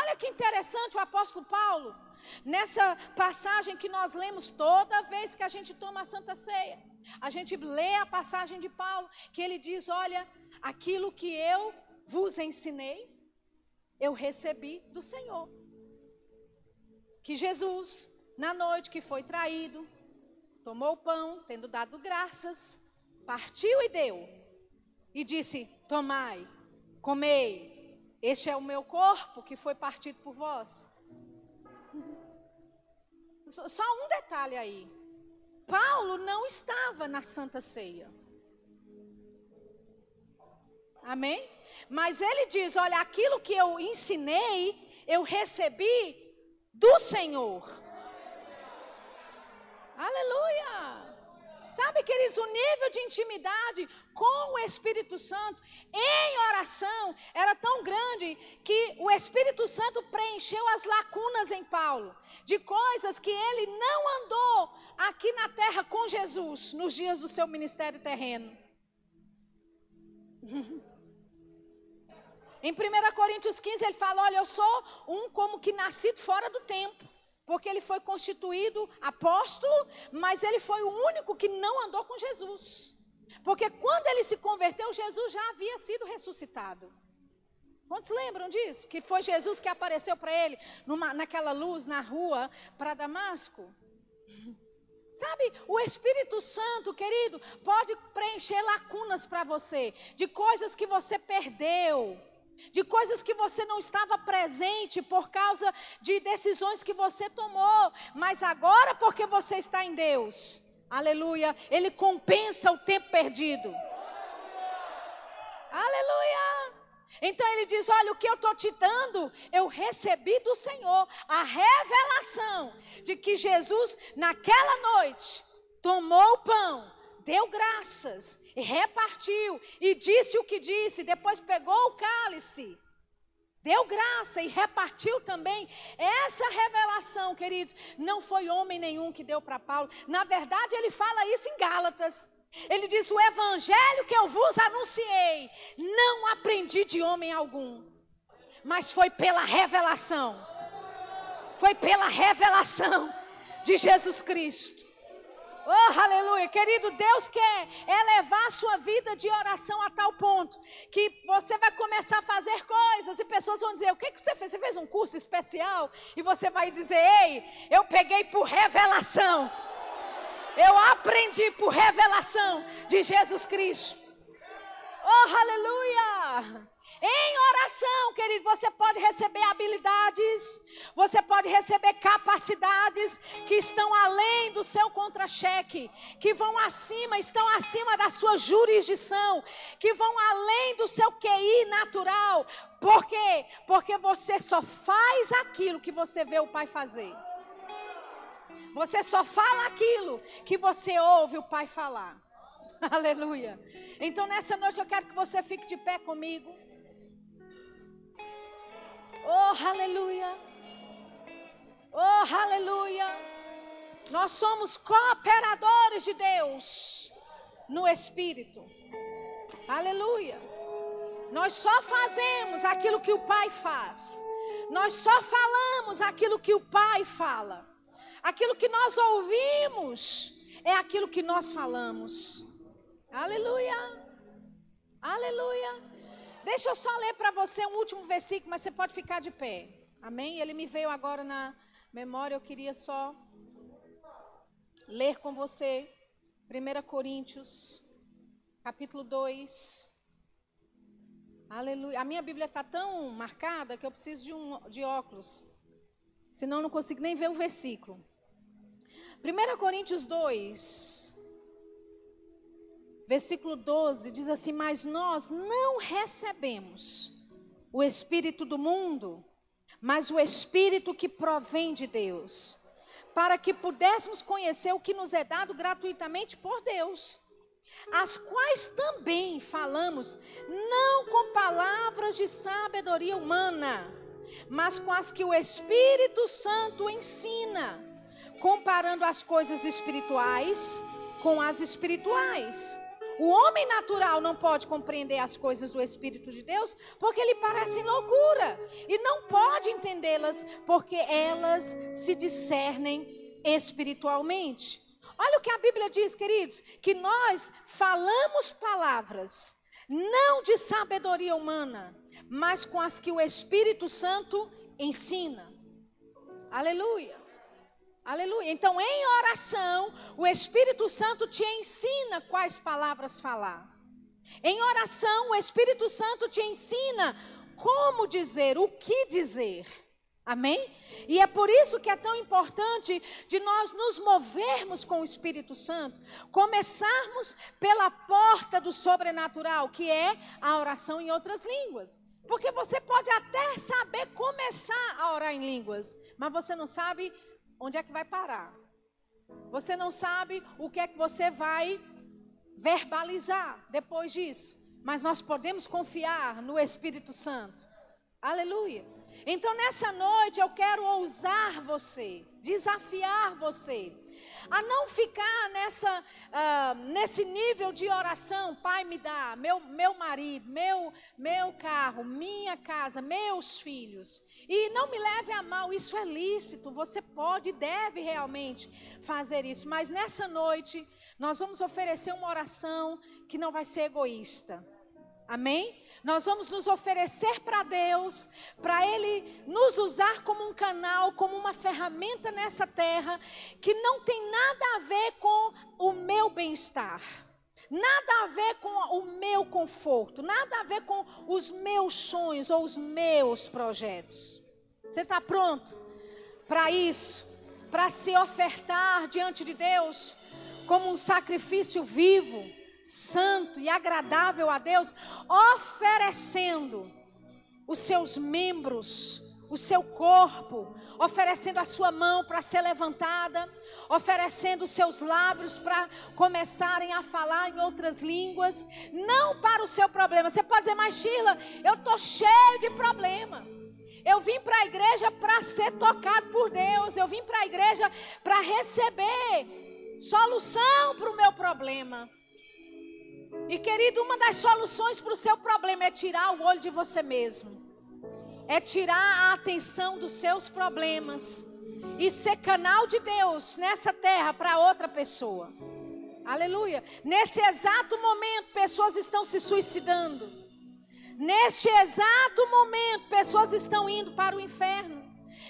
Olha que interessante o apóstolo Paulo, nessa passagem que nós lemos toda vez que a gente toma a Santa Ceia. A gente lê a passagem de Paulo, que ele diz: Olha, aquilo que eu vos ensinei, eu recebi do Senhor. Que Jesus na noite que foi traído, tomou o pão, tendo dado graças, partiu e deu, e disse: Tomai, comei, este é o meu corpo que foi partido por vós. Só um detalhe aí. Paulo não estava na Santa Ceia. Amém? Mas ele diz: Olha, aquilo que eu ensinei, eu recebi do Senhor. Aleluia! Sabe, queridos, o nível de intimidade com o Espírito Santo em oração era tão grande que o Espírito Santo preencheu as lacunas em Paulo de coisas que ele não andou aqui na terra com Jesus nos dias do seu ministério terreno. Em 1 Coríntios 15 ele fala: Olha, eu sou um como que nascido fora do tempo. Porque ele foi constituído apóstolo, mas ele foi o único que não andou com Jesus. Porque quando ele se converteu, Jesus já havia sido ressuscitado. Quantos lembram disso? Que foi Jesus que apareceu para ele numa, naquela luz na rua para Damasco? Sabe, o Espírito Santo, querido, pode preencher lacunas para você, de coisas que você perdeu de coisas que você não estava presente por causa de decisões que você tomou, mas agora porque você está em Deus, aleluia, Ele compensa o tempo perdido. Aleluia! Então ele diz: Olha, o que eu estou te dando, eu recebi do Senhor a revelação de que Jesus, naquela noite, tomou o pão, deu graças e repartiu e disse o que disse, depois pegou o cálice, deu graça e repartiu também. Essa revelação, queridos, não foi homem nenhum que deu para Paulo. Na verdade, ele fala isso em Gálatas. Ele diz: O evangelho que eu vos anunciei, não aprendi de homem algum, mas foi pela revelação. Foi pela revelação de Jesus Cristo. Oh, aleluia. Querido, Deus quer elevar a sua vida de oração a tal ponto que você vai começar a fazer coisas e pessoas vão dizer: O que, que você fez? Você fez um curso especial? E você vai dizer: Ei, eu peguei por revelação. Eu aprendi por revelação de Jesus Cristo. Oh, aleluia. Em oração, querido, você pode receber habilidades, você pode receber capacidades que estão além do seu contra-cheque, que vão acima, estão acima da sua jurisdição, que vão além do seu QI natural. Por quê? Porque você só faz aquilo que você vê o Pai fazer. Você só fala aquilo que você ouve o Pai falar. Aleluia. Então nessa noite eu quero que você fique de pé comigo. Oh, aleluia. Oh, aleluia. Nós somos cooperadores de Deus no Espírito. Aleluia. Nós só fazemos aquilo que o Pai faz. Nós só falamos aquilo que o Pai fala. Aquilo que nós ouvimos é aquilo que nós falamos. Aleluia. Aleluia. Deixa eu só ler para você um último versículo, mas você pode ficar de pé. Amém? Ele me veio agora na memória, eu queria só ler com você 1 Coríntios, capítulo 2. Aleluia. A minha Bíblia está tão marcada que eu preciso de, um, de óculos. Senão eu não consigo nem ver o versículo. 1 Coríntios 2, versículo 12 diz assim: Mas nós não recebemos o Espírito do mundo, mas o Espírito que provém de Deus, para que pudéssemos conhecer o que nos é dado gratuitamente por Deus, as quais também falamos, não com palavras de sabedoria humana, mas com as que o Espírito Santo ensina, comparando as coisas espirituais com as espirituais. O homem natural não pode compreender as coisas do Espírito de Deus porque lhe parecem loucura e não pode entendê-las porque elas se discernem espiritualmente. Olha o que a Bíblia diz, queridos, que nós falamos palavras não de sabedoria humana, mas com as que o Espírito Santo ensina. Aleluia. Aleluia. Então, em oração, o Espírito Santo te ensina quais palavras falar. Em oração, o Espírito Santo te ensina como dizer, o que dizer. Amém? E é por isso que é tão importante de nós nos movermos com o Espírito Santo, começarmos pela porta do sobrenatural, que é a oração em outras línguas. Porque você pode até saber começar a orar em línguas, mas você não sabe onde é que vai parar. Você não sabe o que é que você vai verbalizar depois disso. Mas nós podemos confiar no Espírito Santo. Aleluia. Então nessa noite eu quero ousar você, desafiar você a não ficar nessa, uh, nesse nível de oração, pai me dá, meu, meu marido, meu, meu carro, minha casa, meus filhos. E não me leve a mal, isso é lícito, você pode e deve realmente fazer isso. Mas nessa noite, nós vamos oferecer uma oração que não vai ser egoísta. Amém? Nós vamos nos oferecer para Deus, para Ele nos usar como um canal, como uma ferramenta nessa terra, que não tem nada a ver com o meu bem-estar, nada a ver com o meu conforto, nada a ver com os meus sonhos ou os meus projetos. Você está pronto para isso? Para se ofertar diante de Deus como um sacrifício vivo? Santo e agradável a Deus, oferecendo os seus membros, o seu corpo, oferecendo a sua mão para ser levantada, oferecendo os seus lábios para começarem a falar em outras línguas, não para o seu problema. Você pode dizer, mas Sheila, eu estou cheio de problema. Eu vim para a igreja para ser tocado por Deus. Eu vim para a igreja para receber solução para o meu problema. E querido, uma das soluções para o seu problema é tirar o olho de você mesmo. É tirar a atenção dos seus problemas e ser canal de Deus nessa terra para outra pessoa. Aleluia. Nesse exato momento, pessoas estão se suicidando. Neste exato momento, pessoas estão indo para o inferno.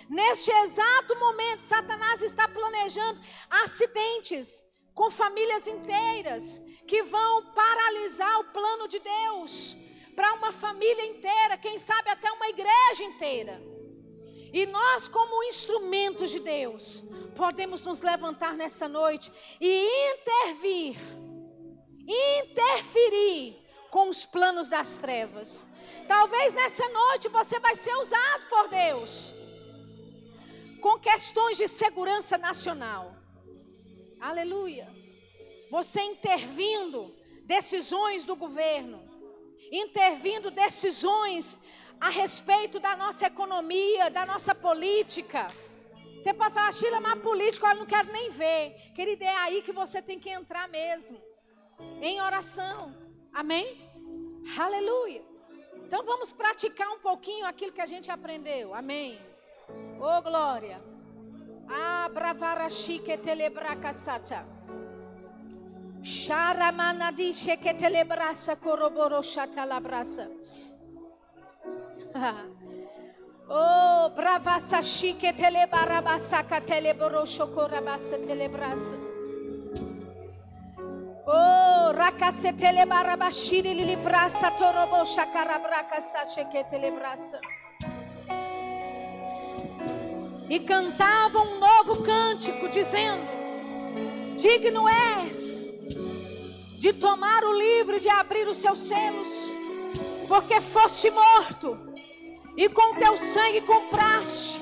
Neste exato momento, Satanás está planejando acidentes com famílias inteiras que vão paralisar o plano de Deus para uma família inteira, quem sabe até uma igreja inteira. E nós, como instrumentos de Deus, podemos nos levantar nessa noite e intervir, interferir com os planos das trevas. Talvez nessa noite você vai ser usado por Deus com questões de segurança nacional. Aleluia. Você intervindo decisões do governo, intervindo decisões a respeito da nossa economia, da nossa política. Você pode falar, Sheila, mas político eu não quero nem ver. Querida, é aí que você tem que entrar mesmo. Em oração. Amém? Aleluia. Então vamos praticar um pouquinho aquilo que a gente aprendeu. Amém. Oh, glória. Abravarashike telebracasata. Sharamana dice che telebrasa coroboro shatalabrasa. Oh, brava sashike telebarabasa cateleboro shokorabasa telebrasa. Oh, rakasetele barabashiri lili frasa torobo shakarabraka sache ketelebrasa. telebrasa. E cantavam um novo cântico, dizendo: Digno és de tomar o livro, de abrir os seus selos, porque foste morto e com teu sangue compraste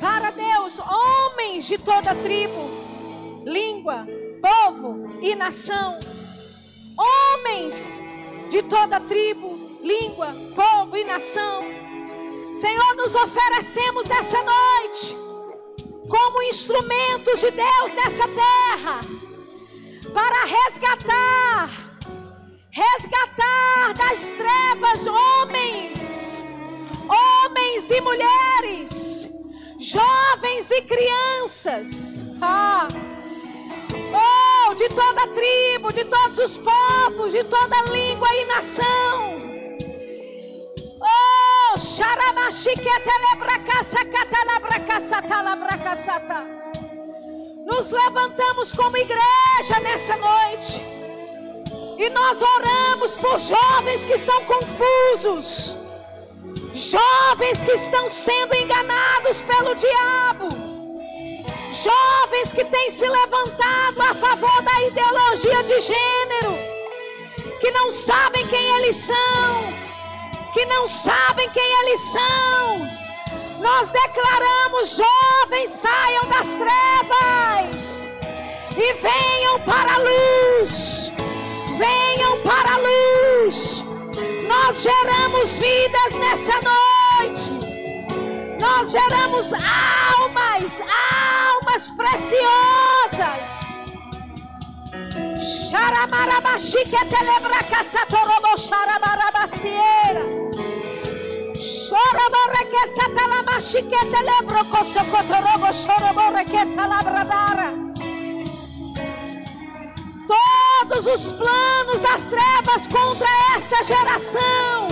para Deus homens de toda tribo, língua, povo e nação. Homens de toda tribo, língua, povo e nação. Senhor, nos oferecemos nessa noite como instrumentos de Deus nessa terra para resgatar, resgatar das trevas homens, homens e mulheres, jovens e crianças. Ah, oh, de toda tribo, de todos os povos, de toda língua e nação. Oh. Nos levantamos como igreja nessa noite. E nós oramos por jovens que estão confusos. Jovens que estão sendo enganados pelo diabo. Jovens que têm se levantado a favor da ideologia de gênero. Que não sabem quem eles são. Que não sabem quem eles são. Nós declaramos: jovens, saiam das trevas e venham para a luz. Venham para a luz. Nós geramos vidas nessa noite. Nós geramos almas, almas preciosas. Todos os planos das trevas contra esta geração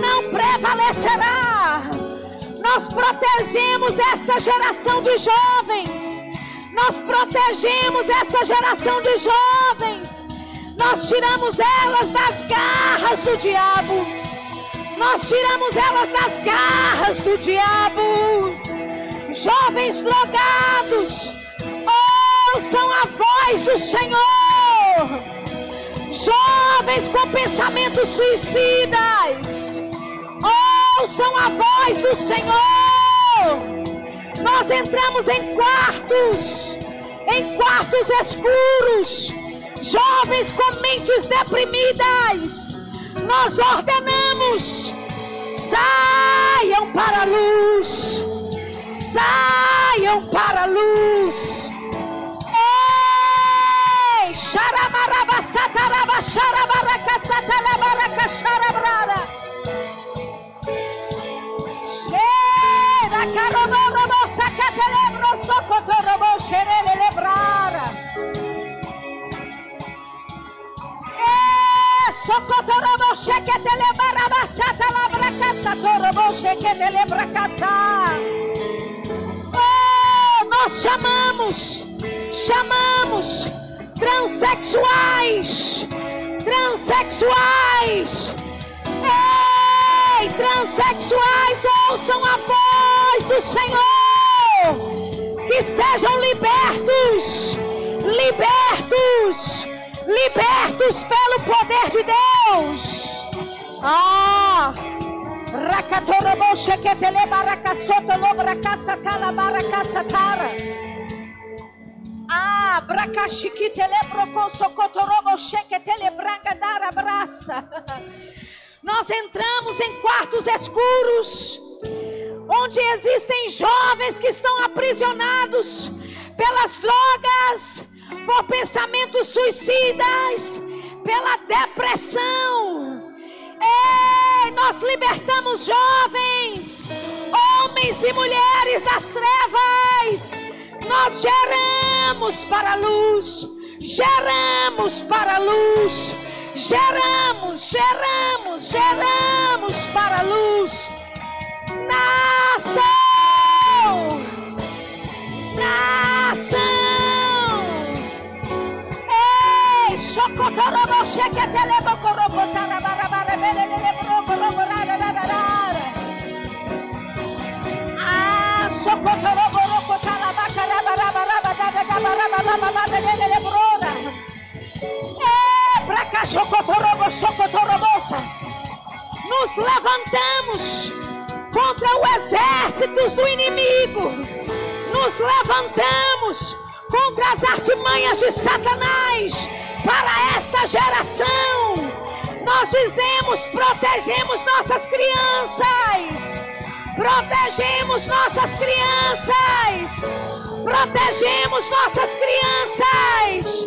não prevalecerá. Nós protegemos esta geração de jovens nós protegemos essa geração de jovens. Nós tiramos elas das garras do diabo. Nós tiramos elas das garras do diabo. Jovens drogados, ouçam a voz do Senhor. Jovens com pensamentos suicidas, ouçam a voz do Senhor. Nós entramos em quartos, em quartos escuros, jovens com mentes deprimidas. Nós ordenamos: saiam para a luz, saiam para a luz. Ei, xaramarabassataraba, Oh, nós chamamos, chamamos transexuais, transexuais. Ei, transexuais, ouçam a voz do Senhor. Que sejam libertos, libertos libertos pelo poder de Deus. Ah, Rakatorobo sheketele barakasota lobrakasatala barakasatara. Ah, bracashikitele brocosocotorobo sheketele brangadara braça. Nós entramos em quartos escuros, onde existem jovens que estão aprisionados pelas drogas, por pensamentos suicidas, pela depressão. Ei, nós libertamos jovens, homens e mulheres das trevas. Nós geramos para a luz, geramos para a luz, geramos, geramos, geramos para a luz. Nação, nação. Shokotorobo sheketelebo korobotara barabara belelele korobora rararara. Ah, sokotorobo rokotala Nos levantamos contra o exército do inimigo. Nos levantamos contra as artimanhas de Satanás para esta geração. Nós dizemos: protegemos nossas crianças, protegemos nossas crianças, protegemos nossas crianças,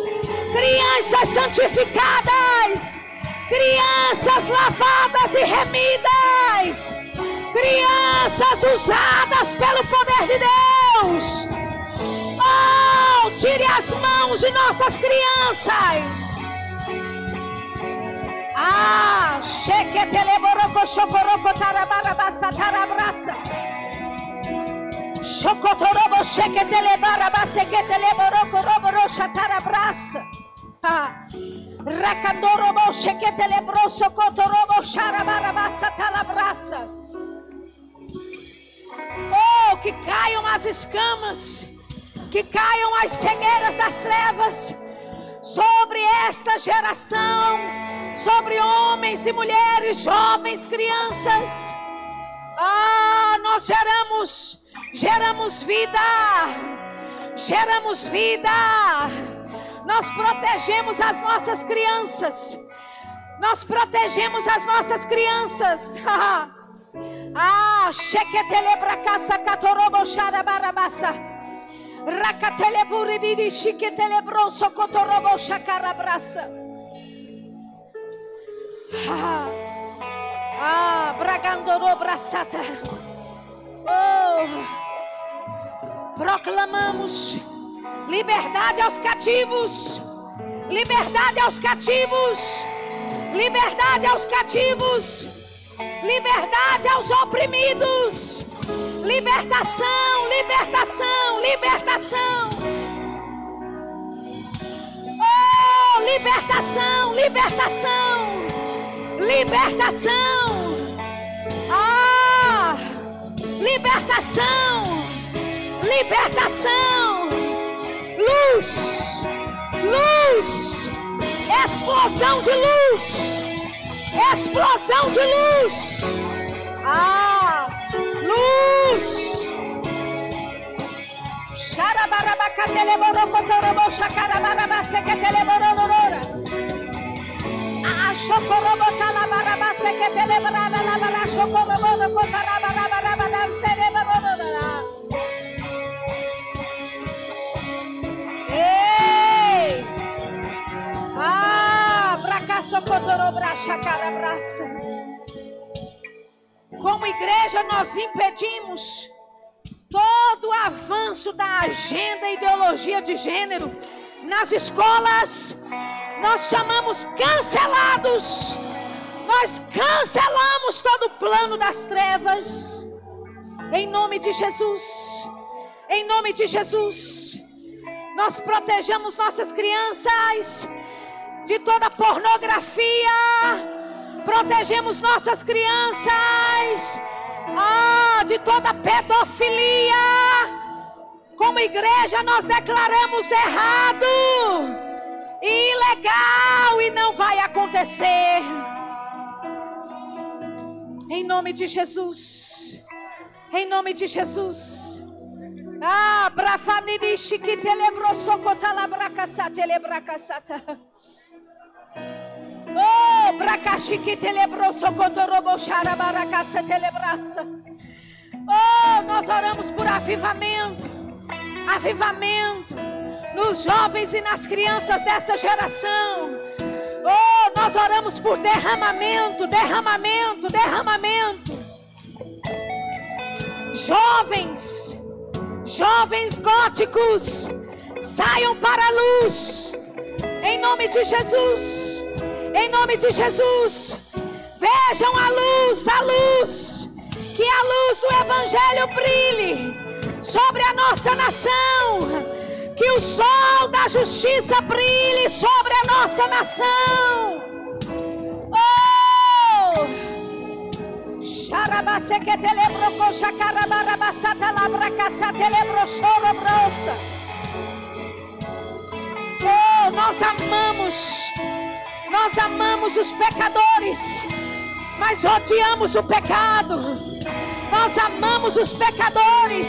crianças santificadas, crianças lavadas e remidas, crianças usadas pelo poder de Deus. Oh, tire as mãos de nossas crianças. Ah, chequeteleboroko chocoroko tarabarabassa tarabraça. Chocotorobo chequetelebarabassa queteleboroko roborocha tarabraça. Ah, Racandorobo chequetelebroso cotorobo charabarabassa talabraça. Oh, que caiam as escamas que caiam as cegueiras das trevas sobre esta geração, sobre homens e mulheres, jovens, crianças. Ah, nós geramos, geramos vida, geramos vida. Nós protegemos as nossas crianças. Nós protegemos as nossas crianças. ah, chequetelebra caça catorobo xarabarabassa. Rakatelevuribiri chiquetelebroso cotorobo chacarabraça. Ah, ah bragandoro braçata. Oh, proclamamos liberdade aos cativos, liberdade aos cativos, liberdade aos cativos, liberdade aos oprimidos, libertação, libertação, libertação. Oh, libertação, libertação, libertação. Libertação, libertação! Luz, luz, explosão de luz, explosão de luz. Ah, luz. Xarabarabacateleborocotorobô, xacarabarabaceketelebororora. Achocorobotalabarabaseketelebrarabara, chocoroborocotarabarabarabara, cerebororora. Como igreja, nós impedimos todo o avanço da agenda e ideologia de gênero nas escolas. Nós chamamos cancelados. Nós cancelamos todo o plano das trevas. Em nome de Jesus. Em nome de Jesus. Nós protejamos nossas crianças de toda pornografia. Protegemos nossas crianças ah, de toda pedofilia. Como igreja, nós declaramos errado ilegal e não vai acontecer. Em nome de Jesus. Em nome de Jesus. Ah, brafanirishi que telebro socotala bracasata, elebracasata. Oh, bracaxique telebroso cotoroboxara baracaça telebraça. Oh, nós oramos por avivamento. Avivamento nos jovens e nas crianças dessa geração. Oh, nós oramos por derramamento, derramamento, derramamento. Jovens, jovens góticos, saiam para a luz. Em nome de Jesus. Em nome de Jesus. Vejam a luz, a luz. Que a luz do Evangelho brilhe sobre a nossa nação. Que o sol da justiça brilhe sobre a nossa nação. Oh! Labracaçatelebrochorobrosa. Oh, nós amamos, nós amamos os pecadores, mas odiamos o pecado. Nós amamos os pecadores,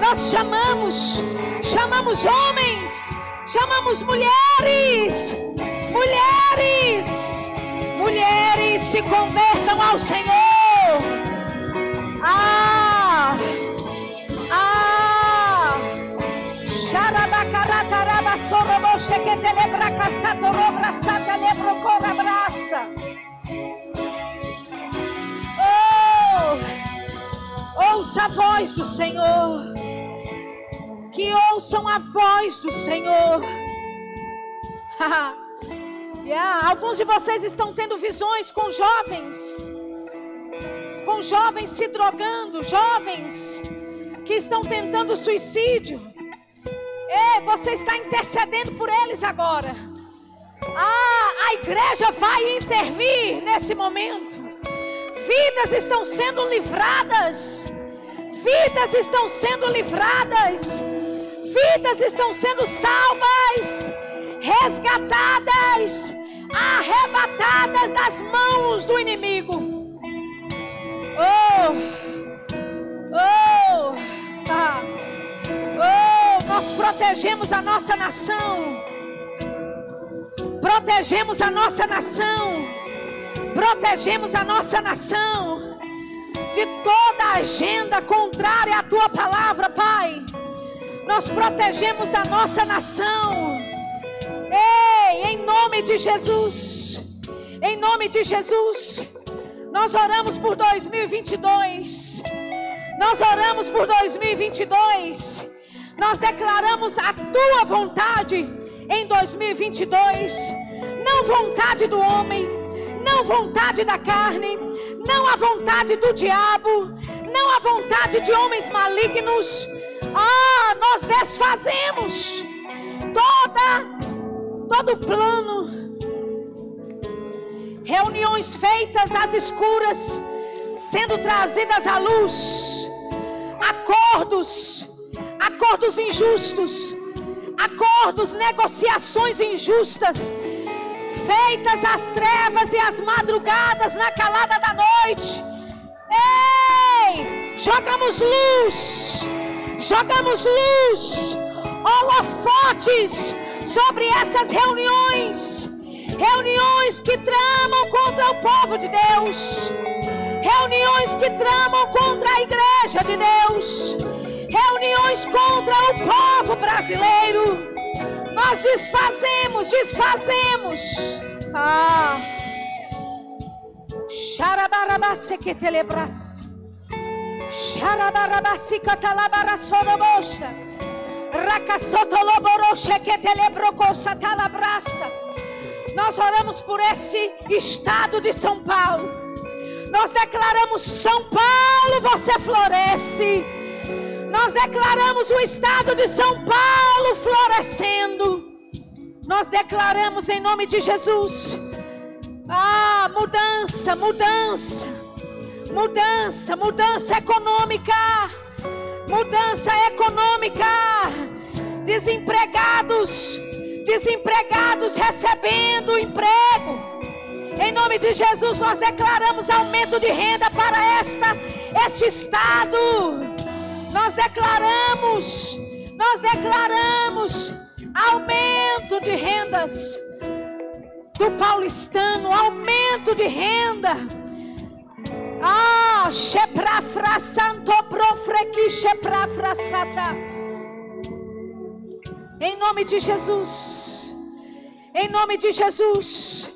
nós chamamos, chamamos homens, chamamos mulheres, mulheres, mulheres se convertam ao Senhor. Ah, ah, xarabacarata, Oh, ouça a voz do Senhor. Que ouçam a voz do Senhor. yeah. Alguns de vocês estão tendo visões com jovens, com jovens se drogando, jovens que estão tentando suicídio. Ei, você está intercedendo por eles agora. Ah, a igreja vai intervir nesse momento. Vidas estão sendo livradas. Vidas estão sendo livradas. Vidas estão sendo salvas, resgatadas. arrebatadas das mãos do inimigo. Oh, oh, ah, oh, nós protegemos a nossa nação. Protegemos a nossa nação. Protegemos a nossa nação de toda agenda contrária à tua palavra, Pai. Nós protegemos a nossa nação. Ei, em nome de Jesus. Em nome de Jesus. Nós oramos por 2022. Nós oramos por 2022. Nós declaramos a tua vontade em 2022. Não vontade do homem, não vontade da carne, não a vontade do diabo, não a vontade de homens malignos. Ah, nós desfazemos toda todo plano. Reuniões feitas às escuras sendo trazidas à luz, acordos, acordos injustos, acordos, negociações injustas, feitas às trevas e às madrugadas na calada da noite. Ei, jogamos luz, jogamos luz, holofotes sobre essas reuniões, reuniões que tramam contra o povo de Deus, reuniões que tramam contra a igreja de Deus reuniões contra o povo brasileiro. Nós desfazemos, desfazemos. Ah. Xarabarabase Nós oramos por esse estado de São Paulo. Nós declaramos: São Paulo, você floresce. Nós declaramos o estado de São Paulo florescendo. Nós declaramos em nome de Jesus. Ah, mudança, mudança. Mudança, mudança econômica. Mudança econômica. Desempregados, desempregados recebendo emprego. Em nome de Jesus, nós declaramos aumento de renda para esta este estado. Nós declaramos, nós declaramos aumento de rendas do paulistano, aumento de renda. Ah, santo. Em nome de Jesus. Em nome de Jesus.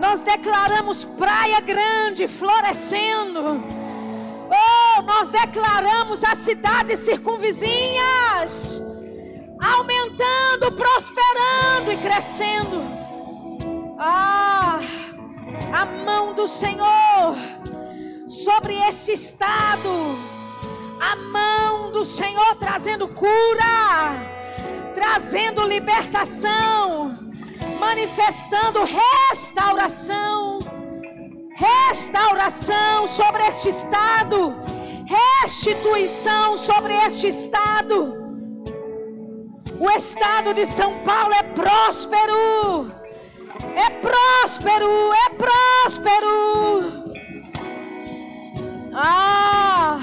Nós declaramos praia grande florescendo Oh, nós declaramos as cidades circunvizinhas aumentando, prosperando e crescendo. Ah, a mão do Senhor sobre esse estado. A mão do Senhor trazendo cura, trazendo libertação, manifestando restauração restauração sobre este estado, restituição sobre este estado. O estado de São Paulo é próspero, é próspero, é próspero. Ah!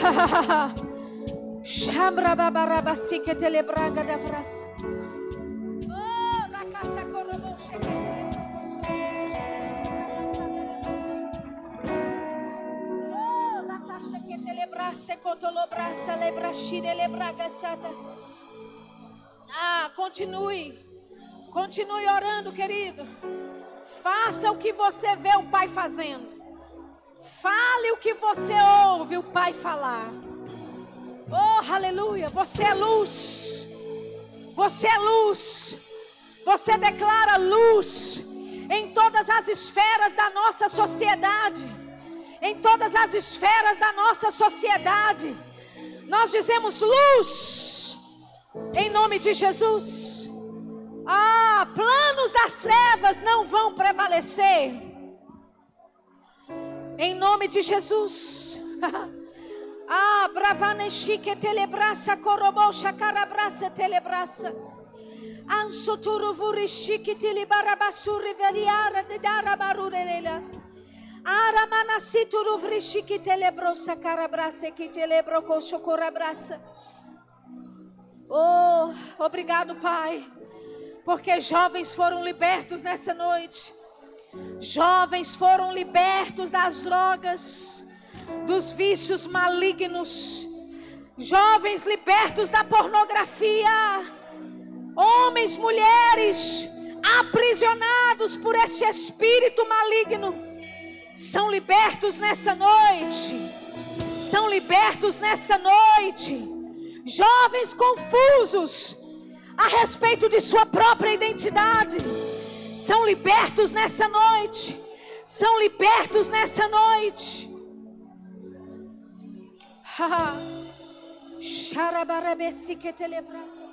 Chambra babarabasique telebraga da vraça. Oh, da caça corobou Ah, continue. Continue orando, querido. Faça o que você vê o Pai fazendo. Fale o que você ouve o Pai falar. Oh, aleluia. Você é luz. Você é luz. Você declara luz em todas as esferas da nossa sociedade em todas as esferas da nossa sociedade. Nós dizemos luz, em nome de Jesus. Ah, planos das trevas não vão prevalecer. Em nome de Jesus. ah, bravaneshi que telebraça, corobou, chacarabraça, telebraça. Ansoturu vurishiki tili barabasuri veriara de darabarurelela. Ara manasituru vrishiki telebrosa carabrasa que telebro cochocorabrasa. Oh, obrigado, Pai, porque jovens foram libertos nessa noite. Jovens foram libertos das drogas, dos vícios malignos. Jovens libertos da pornografia. Homens, mulheres aprisionados por este espírito maligno são libertos nessa noite. São libertos nesta noite. Jovens confusos a respeito de sua própria identidade são libertos nessa noite. São libertos nessa noite. Xarabarabesi que telebrasa.